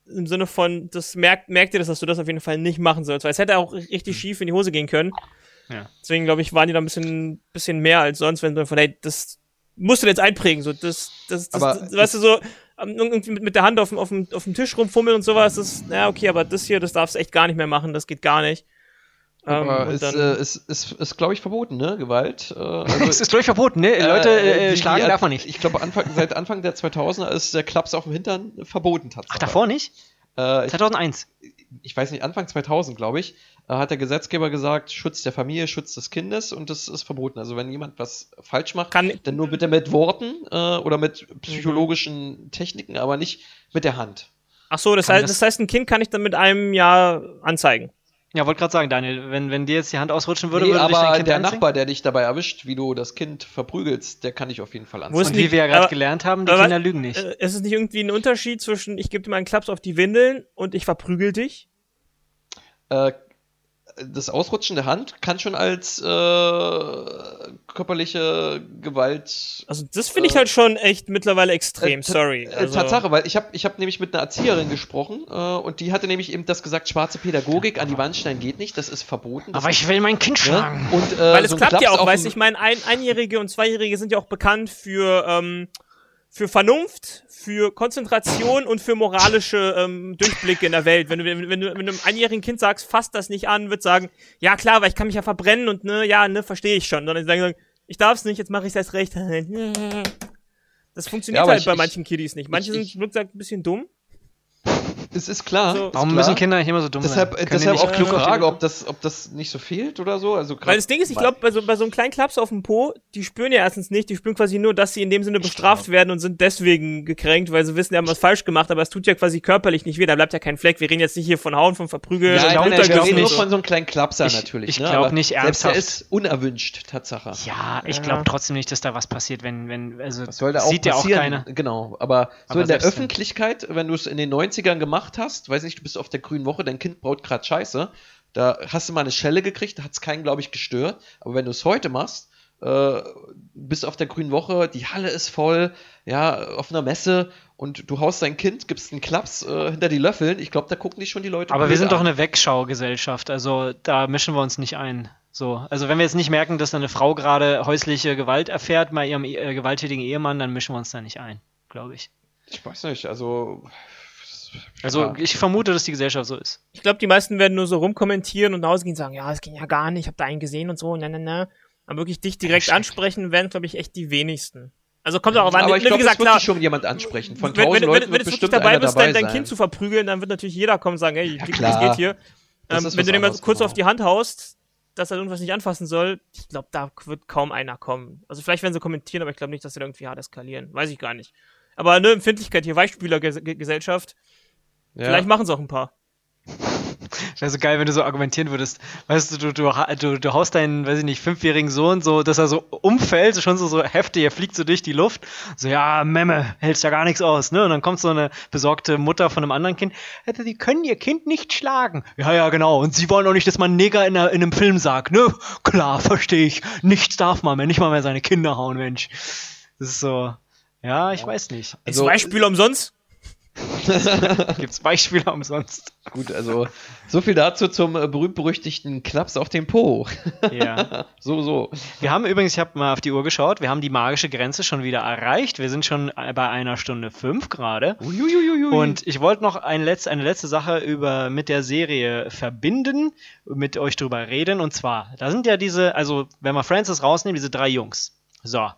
Im Sinne von, das merkt, merkt ihr das, dass du das auf jeden Fall nicht machen sollst, weil es hätte auch richtig schief in die Hose gehen können. Ja. Deswegen glaube ich, waren die da ein bisschen, bisschen mehr als sonst, wenn du von, hey, das musst du jetzt einprägen, so, das, das, das, Aber das weißt du, so, ähm, irgendwie mit, mit der Hand auf dem, auf, dem, auf dem Tisch rumfummeln und sowas, das, ja, okay, aber das hier, das darfst du echt gar nicht mehr machen, das geht gar nicht. Ähm, Aber und ist, dann- äh, ist, ist, ist glaube ich, verboten, ne? Gewalt. Äh, also, Es ist, glaube ich, verboten, ne? Leute äh, die- schlagen die- darf man nicht. Ich glaube, Anfang, seit Anfang der 2000er ist der Klaps auf dem Hintern verboten tatsächlich. Ach, davor nicht? Äh, ich, 2001. ich weiß nicht, Anfang 2000, glaube ich, äh, hat der Gesetzgeber gesagt, Schutz der Familie, Schutz des Kindes und das ist verboten. Also wenn jemand was falsch macht, Kann, dann nur bitte mit Worten äh, oder mit psychologischen Techniken, aber nicht mit der Hand. ach so, das Kann heißt, das- das heißt, ein Kind kann ich dann mit einem Jahr anzeigen. Ja, wollte gerade sagen, Daniel, wenn, wenn dir jetzt die Hand ausrutschen würde, nee, würde dich dein aber Kind der anziehen? Nachbar, der dich dabei erwischt, wie du das Kind verprügelst, der kann dich auf jeden Fall anzeigen. Und die- wie wir ja gerade gelernt haben, die aber- Kinder lügen nicht. Äh, ist es nicht irgendwie ein Unterschied zwischen, ich gebe dir mal einen Klaps auf die Windeln und ich verprügel dich? Äh, das Ausrutschen der Hand kann schon als äh, körperliche Gewalt Also, das finde ich Äh, halt schon echt mittlerweile extrem, Äh, sorry. Äh, Also, Tatsache, weil ich habe ich hab nämlich mit einer Erzieherin gesprochen äh, und die hatte nämlich eben das gesagt, schwarze Pädagogik an die Wand stellen geht nicht, das ist verboten. Das Aber ich will mein Kind ne? schlagen. und, äh, Weil es so klappt ja auch, du, ich meine, ein, Einjährige und Zweijährige sind ja auch bekannt für, ähm, für Vernunft, für Konzentration und für moralische ähm, Durchblicke in der Welt. Wenn du, wenn, wenn du wenn du einem einjährigen Kind sagst, fass das nicht an, wird sagen, ja klar, weil ich kann mich ja verbrennen und ne, ja, ne, verstehe ich schon. Und dann sagen, ich darf's nicht, jetzt mache ich erst recht. Das funktioniert Ja, halt ich- bei ich- manchen Kiddies nicht. Manche ich- sind, wie gesagt, ein bisschen dumm. Es ist klar. So- ist Warum klar. müssen Kinder nicht immer so dumm Deshalb, sein? Können deshalb auch die Frage, ob das, ob das nicht so fehlt oder so. Also Weil das Ding ist, ich glaube, bei so, bei so einem kleinen Klaps auf dem Po, die spüren ja erstens nicht, die spüren quasi nur, dass sie in dem Sinne bestraft werden und sind deswegen gekränkt, weil sie wissen, die haben was falsch gemacht, aber es tut ja quasi körperlich nicht weh, da bleibt ja kein Fleck. Wir reden jetzt nicht hier von Hauen, von Verprügeln, ja, nicht, wir reden nur von so einem kleinen Klapser Ich- natürlich. ich ne? glaub aber nicht Selbst der ernsthaft. ist unerwünscht, Tatsache. Ja, ich glaube trotzdem nicht, dass da was passiert, wenn, wenn, also, Das sollte auch sieht ja auch passieren. keiner. Genau, aber so Aber in der. Öffentlichkeit, wenn du es in den 90ern gemacht hast, weiß nicht, du bist auf der grünen Woche, dein Kind braut gerade Scheiße, da hast du mal eine Schelle gekriegt, da hat es keinen, glaube ich, gestört. Aber wenn du es heute machst, äh, bist auf der grünen Woche, die Halle ist voll, ja, auf einer Messe und du haust dein Kind, gibst einen Klaps äh, hinter die Löffeln, ich glaube, da gucken dich schon die Leute Aber wir sind doch an. eine Wegschaugesellschaft, also da mischen wir uns nicht ein. So, also wenn wir jetzt nicht merken, dass eine Frau gerade häusliche Gewalt erfährt bei ihrem äh, gewalttätigen Ehemann, dann mischen wir uns da nicht ein, glaube ich. Ich weiß nicht, also. Also ja. ich vermute, dass die Gesellschaft so ist. Ich glaube, die meisten werden nur so rumkommentieren und nach Hause gehen und sagen, ja, das ging ja gar nicht, ich habe da einen gesehen und so, ne, ne, ne. Aber wirklich dich direkt ansprechen werden, glaube ich, echt die wenigsten. Also kommt auch an, aber ich glaube, wie gesagt, das wird klar, dich schon jemand ansprechen. Von wenn, wenn, Leuten wenn, wenn wird du dabei bist, dabei dein, dein. Kind zu verprügeln, dann wird natürlich jeder kommen und sagen, ey, Ja, was geht hier? Das Ähm, wenn du dem mal kurz genau. auf die Hand haust, dass er irgendwas nicht anfassen soll, ich glaube, da wird kaum einer kommen. Also vielleicht werden sie kommentieren, aber ich glaube nicht, dass sie da irgendwie hart eskalieren. Weiß ich gar nicht. Aber ne, Empfindlichkeit hier, Weichspülergesellschaft. Ja. Vielleicht machen es auch ein paar. Wäre so geil, wenn du so argumentieren würdest. Weißt du, du, du, du, du haust deinen, weiß ich nicht, fünfjährigen Sohn so, dass er so umfällt, so schon so, so heftig, er fliegt so durch die Luft. So, ja, Memme, hältst ja gar nichts aus, ne? Und dann kommt so eine besorgte Mutter von einem anderen Kind. "Ja, Die können ihr Kind nicht schlagen. Ja, ja, genau. Und sie wollen auch nicht, dass man Neger in, einer, in einem Film sagt, ne? Klar, verstehe ich. Nichts darf man mehr, nicht mal mehr seine Kinder hauen, Mensch. Das ist so, ja, ich weiß nicht. Also- Zwei Spiele umsonst? Gibt's Beispiele umsonst? Gut, also so viel dazu zum äh, berühmt-berüchtigten Klaps auf den Po. Ja. so, so. Wir haben übrigens, ich habe mal auf die Uhr geschaut, wir haben die magische Grenze schon wieder erreicht. Wir sind schon bei einer Stunde fünf gerade. Und ich wollte noch ein letz, eine letzte Sache über mit der Serie verbinden, mit euch drüber reden. Und zwar, da sind ja diese, also wenn wir Francis rausnehmen, diese drei Jungs. So.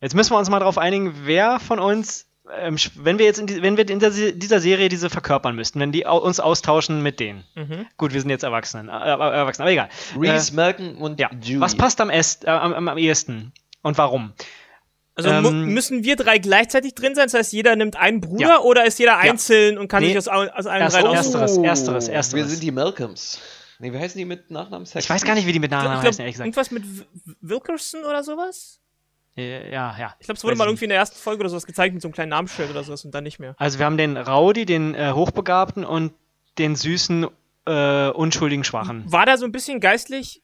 Jetzt müssen wir uns mal darauf einigen, wer von uns, ähm, wenn wir jetzt in, die, wenn wir in dieser Serie diese verkörpern müssten, wenn die au uns austauschen mit denen. Mhm. Gut, wir sind jetzt Erwachsenen, äh, äh, Erwachsene, aber egal. Reese, Äh, Malcolm und ja. Dewey. Was passt am, est, äh, am, am, am ehesten? Und warum? Also Ähm, müssen wir drei gleichzeitig drin sein? Das heißt, jeder nimmt einen Bruder oder ist jeder einzeln und kann Nee. sich aus, au- aus allen Erst- drei erst- aussuchen? Ersteres, ersteres, ersteres. Wir sind die Malcolms. Nee, wie heißen die mit Nachnamen? Ich weiß gar nicht, wie die mit Ich Namen glaub, heißen, ehrlich gesagt. irgendwas mit Wilkerson oder sowas? Äh, Ja, ja. Ich glaube, es wurde Weiß mal irgendwie in der ersten Folge oder sowas gezeigt mit so einem kleinen Namensschild oder sowas und dann nicht mehr. Also wir haben den Rowdy, den äh, Hochbegabten und den süßen, äh, unschuldigen Schwachen. War da so ein bisschen geistlich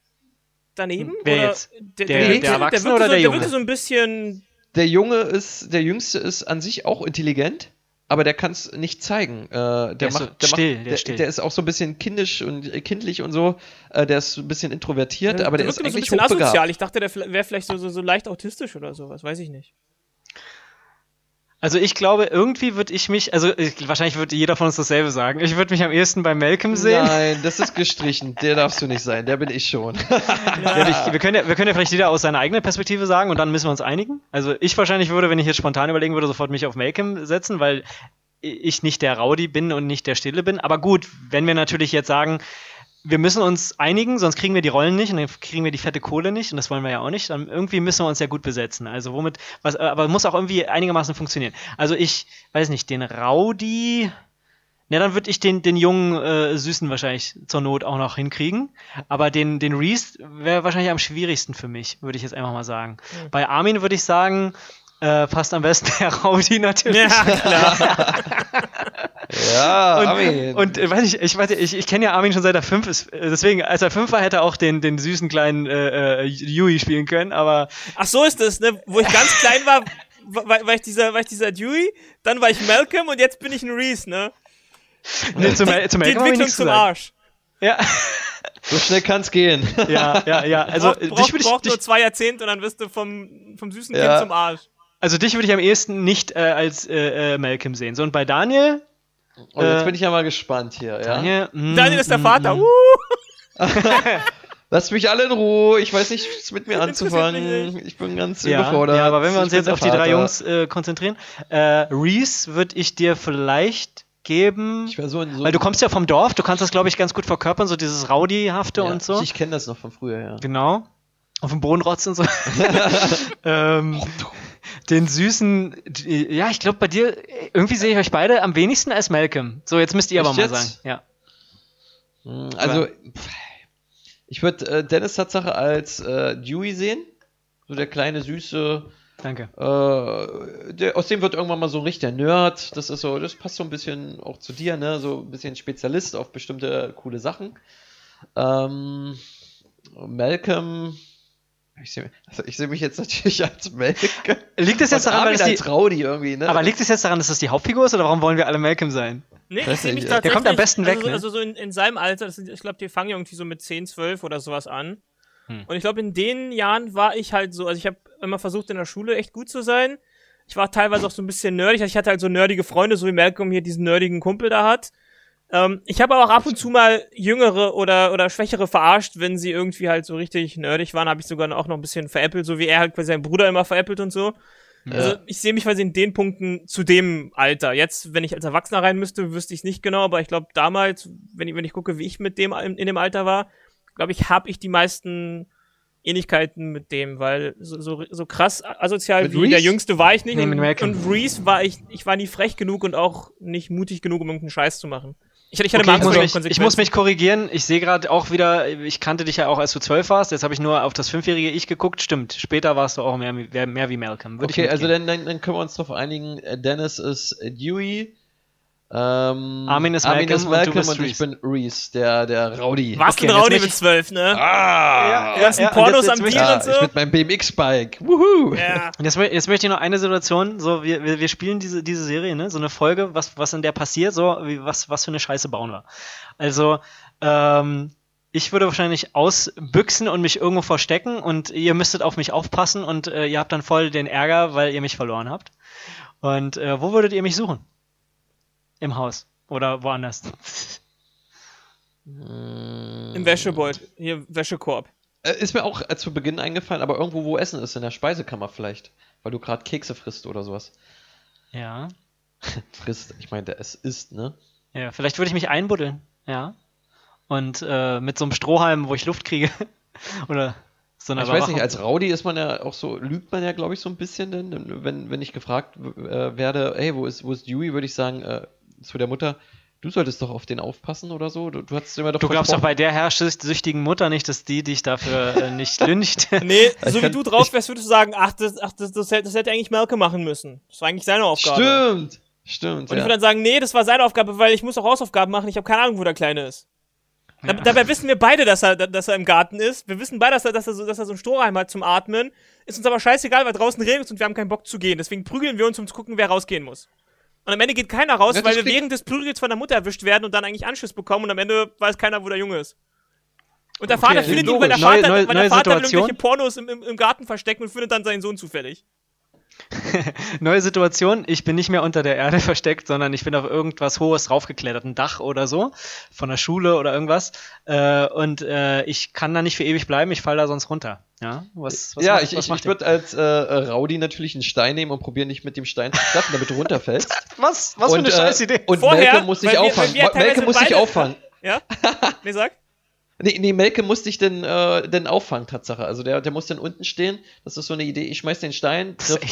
daneben? Wer oder jetzt? Der, Der- wirkte- der Erwachsene oder so, der Junge? wirkte so ein bisschen. Der Junge ist, der Jüngste ist an sich auch intelligent, aber der kann es nicht zeigen. Äh, der, Der ist so macht, der still, macht, der ist still. der ist auch so ein bisschen kindisch und äh, kindlich und so. Äh, der ist ein bisschen introvertiert, aber der, ist wirkte so ein eigentlich bisschen hochbegabt. asozial. Ich dachte, der wäre vielleicht so, so, so leicht autistisch oder sowas. Weiß ich nicht. Also ich glaube, irgendwie würde ich mich, also ich, wahrscheinlich würde jeder von uns dasselbe sagen. Ich würde mich am ehesten bei Malcolm sehen. Nein, das ist gestrichen. Der darfst du nicht sein. Der bin ich schon. Ja, ich, wir, können ja, wir können ja vielleicht jeder aus seiner eigenen Perspektive sagen und dann müssen wir uns einigen. Also ich wahrscheinlich würde, wenn ich jetzt spontan überlegen würde, sofort mich auf Malcolm setzen, weil ich nicht der Rowdy bin und nicht der Stille bin. Aber gut, wenn wir natürlich jetzt sagen, wir müssen uns einigen, sonst kriegen wir die Rollen nicht und dann kriegen wir die fette Kohle nicht und das wollen wir ja auch nicht. Dann irgendwie müssen wir uns ja gut besetzen. Also womit, was, aber muss auch irgendwie einigermaßen funktionieren. Also ich weiß nicht, den Rowdy. Ja, dann würde ich den, den jungen äh, Süßen wahrscheinlich zur Not auch noch hinkriegen. Aber den, den Reese wäre wahrscheinlich am schwierigsten für mich, würde ich jetzt einfach mal sagen. Bei Armin würde ich sagen, äh, passt am besten der Rowdy natürlich. Ja, klar. Ja, Und, Armin. und äh, weiß ich, ich, weiß, ich, ich kenne ja Armin schon seit er fünf ist. äh, Deswegen, als er fünf war, hätte er auch den, den süßen kleinen äh, äh, Yui spielen können. Aber Ach so ist es, ne? Wo ich ganz klein war, war, war, ich dieser, war ich dieser Dewey, dann war ich Malcolm und jetzt bin ich ein Reese, ne? nee, zum, zum Die Malcolm hab ich Entwicklung zum gesagt. Arsch. Ja, so schnell kann's gehen. ja, ja, ja. Also braucht, dich braucht, würde ich, nur zwei Jahrzehnte und dann wirst du vom, vom süßen Ja. Kind zum Arsch. also dich würde ich am ehesten nicht äh, als äh, äh, Malcolm sehen. So und bei Daniel, Und jetzt Äh, bin ich ja mal gespannt hier. Ja? Daniel, mm, Daniel ist der mm, Vater. mm. Uh! Lasst mich alle in Ruhe. Ich weiß nicht, was mit mir anzufangen. Ich bin ganz Ja, überfordert. ja, aber wenn wir uns jetzt auf die drei. Jungs äh, konzentrieren, äh, Reese würde ich dir vielleicht geben, so in so weil du kommst ja vom Dorf, du kannst das glaube ich ganz gut verkörpern, so dieses Rowdy-hafte ja, und so. Ich, ich kenne das noch von früher, ja. Genau. Auf dem Boden rotzen und so. ähm, den süßen, die- ja, ich glaube bei dir, irgendwie sehe ich euch beide am wenigsten als Malcolm. So, jetzt müsst ihr aber Echt mal jetzt? sagen. Ja. Hm, Also, ich würde äh, Dennis Tatsache als äh, Dewey sehen. So der kleine, süße, Danke. äh, der, aus dem wird irgendwann mal so ein richtiger Nerd. Das ist so, das passt so ein bisschen auch zu dir, ne? So ein bisschen Spezialist auf bestimmte coole Sachen. Ähm, Malcolm. Ich sehe also ich seh mich jetzt natürlich als Malcolm. Liegt es jetzt daran, weil das die, Rowdy irgendwie, ne? aber liegt es jetzt daran, dass das die Hauptfigur ist oder warum wollen wir alle Malcolm sein? Nee, ich sehe mich nicht, tatsächlich. der kommt am besten weg, Also, ne? also so in, in seinem Alter, das sind, ich glaube, die fangen ja irgendwie so mit 10, 12 oder sowas an. Hm. Und ich glaube, in den Jahren war ich halt so, also ich habe immer versucht, in der Schule echt gut zu sein. Ich war teilweise auch so ein bisschen nerdig. Ich hatte halt so nerdige Freunde, so wie Malcolm hier diesen nerdigen Kumpel da hat. Ähm, ich habe auch ab und zu mal jüngere oder, oder schwächere verarscht, wenn sie irgendwie halt so richtig nerdig waren, habe ich sogar auch noch ein bisschen veräppelt, so wie er halt bei seinem Bruder immer veräppelt und so. Also ich sehe mich quasi in den Punkten zu dem Alter. Jetzt, wenn ich als Erwachsener rein müsste, wüsste ich es nicht genau, aber ich glaube damals, wenn ich, wenn ich gucke, wie ich mit dem in, in dem Alter war, glaube ich, habe ich die meisten Ähnlichkeiten mit dem, weil so, so, so krass asozial Mit wie der Reese? Jüngste war ich nicht. Nee, und Reese war ich, ich war nie frech genug und auch nicht mutig genug, um irgendeinen Scheiß zu machen. Ich, ich hatte Okay, ich, muss mich, ich muss mich korrigieren. Ich sehe gerade auch wieder, ich kannte dich ja auch, als du zwölf warst. Jetzt habe ich nur auf das fünfjährige Ich geguckt. Stimmt, später warst du auch mehr, wie- mehr wie Malcolm. Würde Okay, ich also dann, dann, dann können wir uns darauf einigen, äh, Dennis ist Dewey, ähm, Armin ist Malcolm und du Malcolm bist und ich bin Reese, der, der Rowdy. Warst Okay, ein Rowdy mit zwölf, ne? Ah! Die ganzen ja, und Pornos jetzt- am jetzt Bier ja, und so. ich mit meinem BMX-Bike. Wuhu! Ja. Und jetzt, jetzt möchte ich noch eine Situation, so wir, wir, wir spielen diese, diese Serie, ne? so eine Folge, was, was in der passiert, so wie, was, was für eine Scheiße bauen wir. Also, ähm, ich würde wahrscheinlich ausbüchsen und mich irgendwo verstecken und ihr müsstet auf mich aufpassen und äh, ihr habt dann voll den Ärger, weil ihr mich verloren habt. Und äh, wo würdet ihr mich suchen? Im Haus oder woanders? Im Wäschebeutel. Hier, Wäschekorb. Äh, Ist mir auch äh, zu Beginn eingefallen, aber irgendwo, wo Essen ist, in der Speisekammer vielleicht. Weil du gerade Kekse frisst oder sowas. Ja. Frisst, ich meinte, es ist, ne? Ja, vielleicht würde ich mich einbuddeln, ja. Und äh, mit so einem Strohhalm, wo ich Luft kriege. oder so eine Ich weiß nicht, als Rowdy ist man ja auch so, lügt man ja, glaube ich, so ein bisschen, denn denn wenn, wenn ich gefragt äh, werde, hey, wo ist, wo ist Dewey, würde ich sagen, äh, zu der Mutter, du solltest doch auf den aufpassen oder so. Du, du hast immer doch Du glaubst doch bei der herrschsüchtigen Mutter nicht, dass die dich dafür äh, nicht lyncht. Nee, so wie du drauf wärst, würdest du sagen, ach, das, ach, das, das, hätte, das hätte eigentlich Malcolm machen müssen. Das war eigentlich seine Aufgabe. Stimmt! Stimmt, Und ich ja. würde dann sagen, nee, das war seine Aufgabe, weil ich muss auch Hausaufgaben machen, ich habe keine Ahnung, wo der Kleine ist. Da, dabei wissen wir beide, dass er, dass er im Garten ist. Wir wissen beide, dass er, dass er, so, dass er so einen Strohhalm hat zum Atmen. Ist uns aber scheißegal, weil draußen regnet und wir haben keinen Bock zu gehen. Deswegen prügeln wir uns, um zu gucken, wer rausgehen muss. Und am Ende geht keiner raus, Ja, weil wir während des Prügels von der Mutter erwischt werden und dann eigentlich Anschluss bekommen und am Ende weiß keiner, wo der Junge ist. Und der Vater findet ihn, weil der Neue- Vater, neue- weil der neue Vater irgendwelche Pornos im, im, im Garten verstecken und findet dann seinen Sohn zufällig. Neue Situation, ich bin nicht mehr unter der Erde versteckt, sondern ich bin auf irgendwas Hohes draufgeklettert, ein Dach oder so, von der Schule oder irgendwas. Äh, und äh, ich kann da nicht für ewig bleiben, ich falle da sonst runter. Ja, was, was ja, macht- ich, was ich, würde als äh, äh, Rowdy natürlich einen Stein nehmen und probieren, dich mit dem Stein zu treffen, damit du runterfällst. Was, was für eine und, Scheißidee. Äh, und Vorher, Malcolm muss wir- auffangen. wir Malcolm muss beide- auffangen. Ja? Nee, sag. Nee, nee, Melke muss dich denn, äh, denn auffangen, Tatsache. Also der, der muss dann unten stehen. Das ist so eine Idee. Ich schmeiß den Stein, Das ist trifft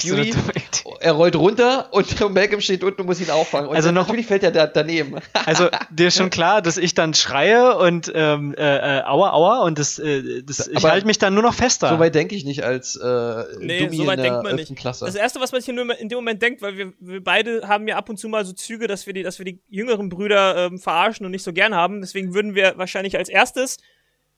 echt so er rollt runter und Malcolm steht unten und muss ihn auffangen. Und Also noch- natürlich fällt er da daneben. Also dir ist schon klar, dass ich dann schreie und ähm, äh, äh, aua, aua und das, äh, das, ich Aber halte mich dann nur noch fester. So weit denke ich nicht als äh, Nee, Dummi so weit in der denkt man 11. nicht. Klasse. Das erste, was man sich in dem- in dem Moment denkt, weil wir, wir beide haben ja ab und zu mal so Züge, dass wir die, dass wir die jüngeren Brüder ähm, verarschen und nicht so gern haben. Deswegen würden wir wahrscheinlich als erstes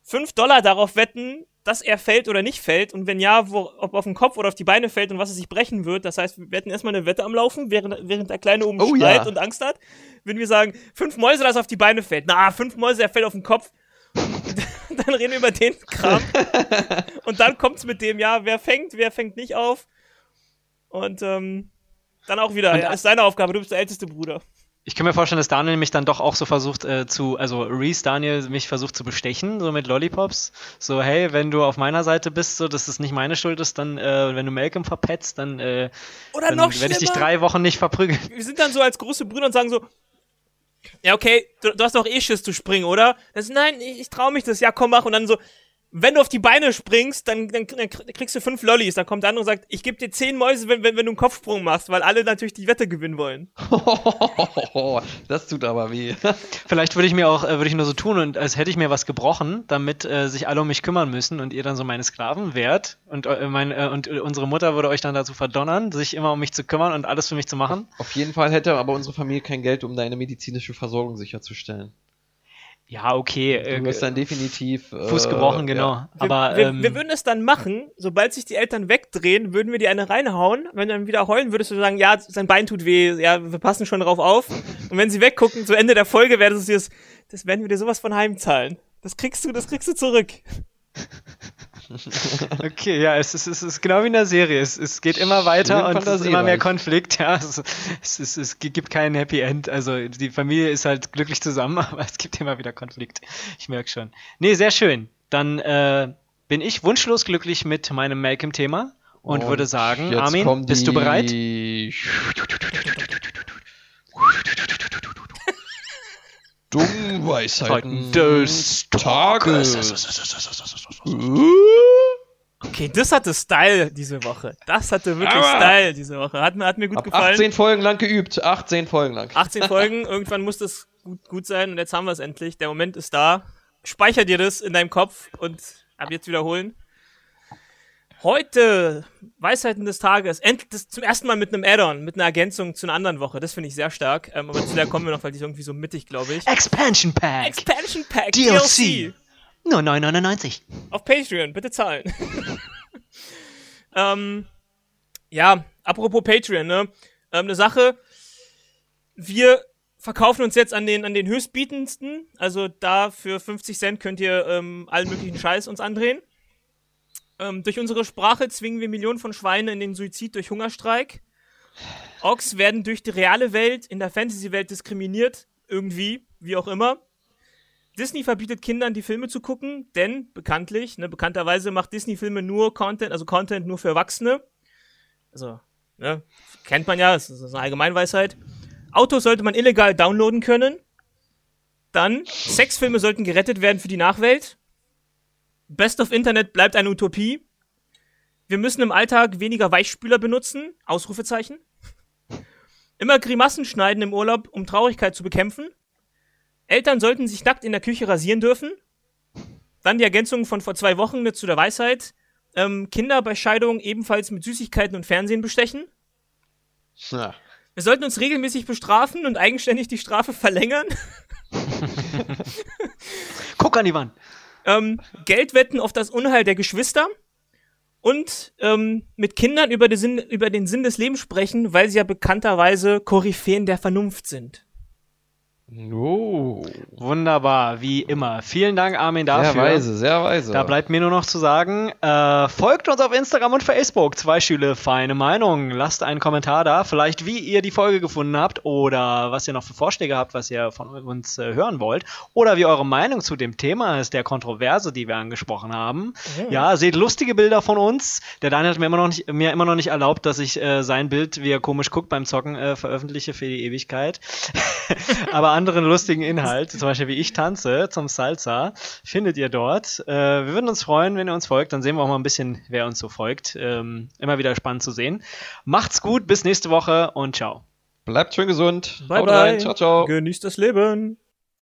5 Dollar darauf wetten, dass er fällt oder nicht fällt und wenn ja, wo, ob auf den Kopf oder auf die Beine fällt und was er sich brechen wird. Das heißt, wir hätten erstmal eine Wette am Laufen, während, während der Kleine oben Oh schreit ja. und Angst hat. Würden wir sagen, fünf Mäuse, dass er auf die Beine fällt. Na, fünf Mäuse, er fällt auf den Kopf. dann reden wir über den Kram. und dann kommt's mit dem, ja, wer fängt, wer fängt nicht auf. Und ähm, dann auch wieder, Und- ja, ist seine Aufgabe, du bist der älteste Bruder. Ich kann mir vorstellen, dass Daniel mich dann doch auch so versucht äh, zu, also Reese Daniel mich versucht zu bestechen, so mit Lollipops. So, hey, wenn du auf meiner Seite bist, so, dass es nicht meine Schuld ist, dann, äh, wenn du Malcolm verpetzt, dann, äh, Oder dann werde ich dich drei Wochen nicht verprügeln. wir sind dann so als große Brüder und sagen so, ja, okay, du, du hast doch eh Schiss zu springen, oder? Das nein, ich, ich trau mich das, ja, komm, mach. Und dann so, wenn du auf die Beine springst, dann, dann, dann kriegst du fünf Lollis. Dann kommt der andere und sagt, ich gebe dir zehn Mäuse, wenn, wenn, wenn du einen Kopfsprung machst, weil alle natürlich die Wette gewinnen wollen. das tut aber weh. Vielleicht würde ich mir auch, äh, würde ich nur so tun, und als hätte ich mir was gebrochen, damit äh, sich alle um mich kümmern müssen und ihr dann so meine Sklaven wärt. Und, äh, mein, äh, und äh, unsere Mutter würde euch dann dazu verdonnern, sich immer um mich zu kümmern und alles für mich zu machen. Auf jeden Fall hätte aber unsere Familie kein Geld, um deine medizinische Versorgung sicherzustellen. Ja, okay. Du Äh, wirst dann definitiv äh, Fuß gebrochen, genau. ja. Wir, Aber wir, ähm, wir würden es dann machen, sobald sich die Eltern wegdrehen, würden wir die eine reinhauen. Wenn du dann wieder heulen, würdest du sagen, ja, sein Bein tut weh, ja, wir passen schon drauf auf. Und wenn sie weggucken, zu Ende der Folge, werden sie das, das werden wir dir sowas von heimzahlen. Das kriegst du, das kriegst du zurück. Okay, ja, es ist, es ist genau wie in der Serie. Es, es geht immer weiter Schön und es ist immer mehr. Konflikt. Ja, es, es, ist, es gibt kein Happy End. Also die Familie ist halt glücklich zusammen, aber es gibt immer wieder Konflikt. Ich merke schon. Nee, sehr schön. Dann äh, bin ich wunschlos glücklich mit meinem Malcolm-Thema und, würde sagen, Armin, bist du bereit? Dummweisheiten des Tages. Okay, das hatte Style diese Woche. Das hatte wirklich Aber- Style diese Woche. Hat, mir- hat mir gut gefallen. 18 Folgen lang geübt. 18 Folgen lang. 18 Folgen, irgendwann muss das gut, gut sein und jetzt haben wir es endlich. Der Moment ist da. Speicher dir das in deinem Kopf und ab jetzt wiederholen. Heute, Weisheiten des Tages, endlich das zum ersten Mal mit einem Add-on, mit einer Ergänzung zu einer anderen Woche. Das finde ich sehr stark. Ähm, aber zu der kommen wir noch, weil die ist irgendwie so mittig, glaube ich. Expansion Pack. Expansion Pack, DLC. DLC. Nur 9,99. Auf Patreon, bitte zahlen. ähm, ja, apropos Patreon, ne? Ähm, eine Sache, wir verkaufen uns jetzt an den, an den höchstbietendsten. Also da für 50 Cent könnt ihr ähm, allen möglichen Scheiß uns andrehen. Ähm, durch unsere Sprache zwingen wir Millionen von Schweinen in den Suizid durch Hungerstreik. Orks werden durch die reale Welt in der Fantasy-Welt diskriminiert. Irgendwie, wie auch immer. Disney verbietet Kindern, die Filme zu gucken, denn bekanntlich, ne, bekannterweise macht Disney Filme nur Content, also Content nur für Erwachsene. Also, ne, kennt man ja, das ist eine Allgemeinweisheit. Autos sollte man illegal downloaden können. Dann, Sexfilme sollten gerettet werden für die Nachwelt. Best of Internet bleibt eine Utopie. Wir müssen im Alltag weniger Weichspüler benutzen. Ausrufezeichen. Immer Grimassen schneiden im Urlaub, um Traurigkeit zu bekämpfen. Eltern sollten sich nackt in der Küche rasieren dürfen. Dann die Ergänzung von vor zwei Wochen zu der Weisheit. Ähm, Kinder bei Scheidung ebenfalls mit Süßigkeiten und Fernsehen bestechen. Ja. Wir sollten uns regelmäßig bestrafen und eigenständig die Strafe verlängern. Guck an die Wand. Ähm, Geld wetten auf das Unheil der Geschwister. Und ähm, mit Kindern über, den Sinn, über den Sinn des Lebens sprechen, weil sie ja bekannterweise Koryphäen der Vernunft sind. Oh. Wunderbar, wie immer. Vielen Dank, Armin, dafür. Sehr weise, sehr weise. Da bleibt mir nur noch zu sagen, äh, folgt uns auf Instagram und Facebook. Zwei Schüle, feine Meinung. Lasst einen Kommentar da, vielleicht wie ihr die Folge gefunden habt oder was ihr noch für Vorschläge habt, was ihr von uns äh, hören wollt. Oder wie eure Meinung zu dem Thema ist, der Kontroverse, die wir angesprochen haben. Ja, seht lustige Bilder von uns. Der Daniel hat mir immer noch nicht, mir immer noch nicht erlaubt, dass ich äh, sein Bild, wie er komisch guckt beim Zocken, äh, veröffentliche für die Ewigkeit. Aber anderen lustigen Inhalt, zum Beispiel wie ich tanze zum Salsa, findet ihr dort. Äh, wir würden uns freuen, wenn ihr uns folgt. Dann sehen wir auch mal ein bisschen, wer uns so folgt. Ähm, immer wieder spannend zu sehen. Macht's gut, bis nächste Woche und ciao. Bleibt schön gesund. Bye Haut bye. rein. Ciao, ciao. Genießt das Leben.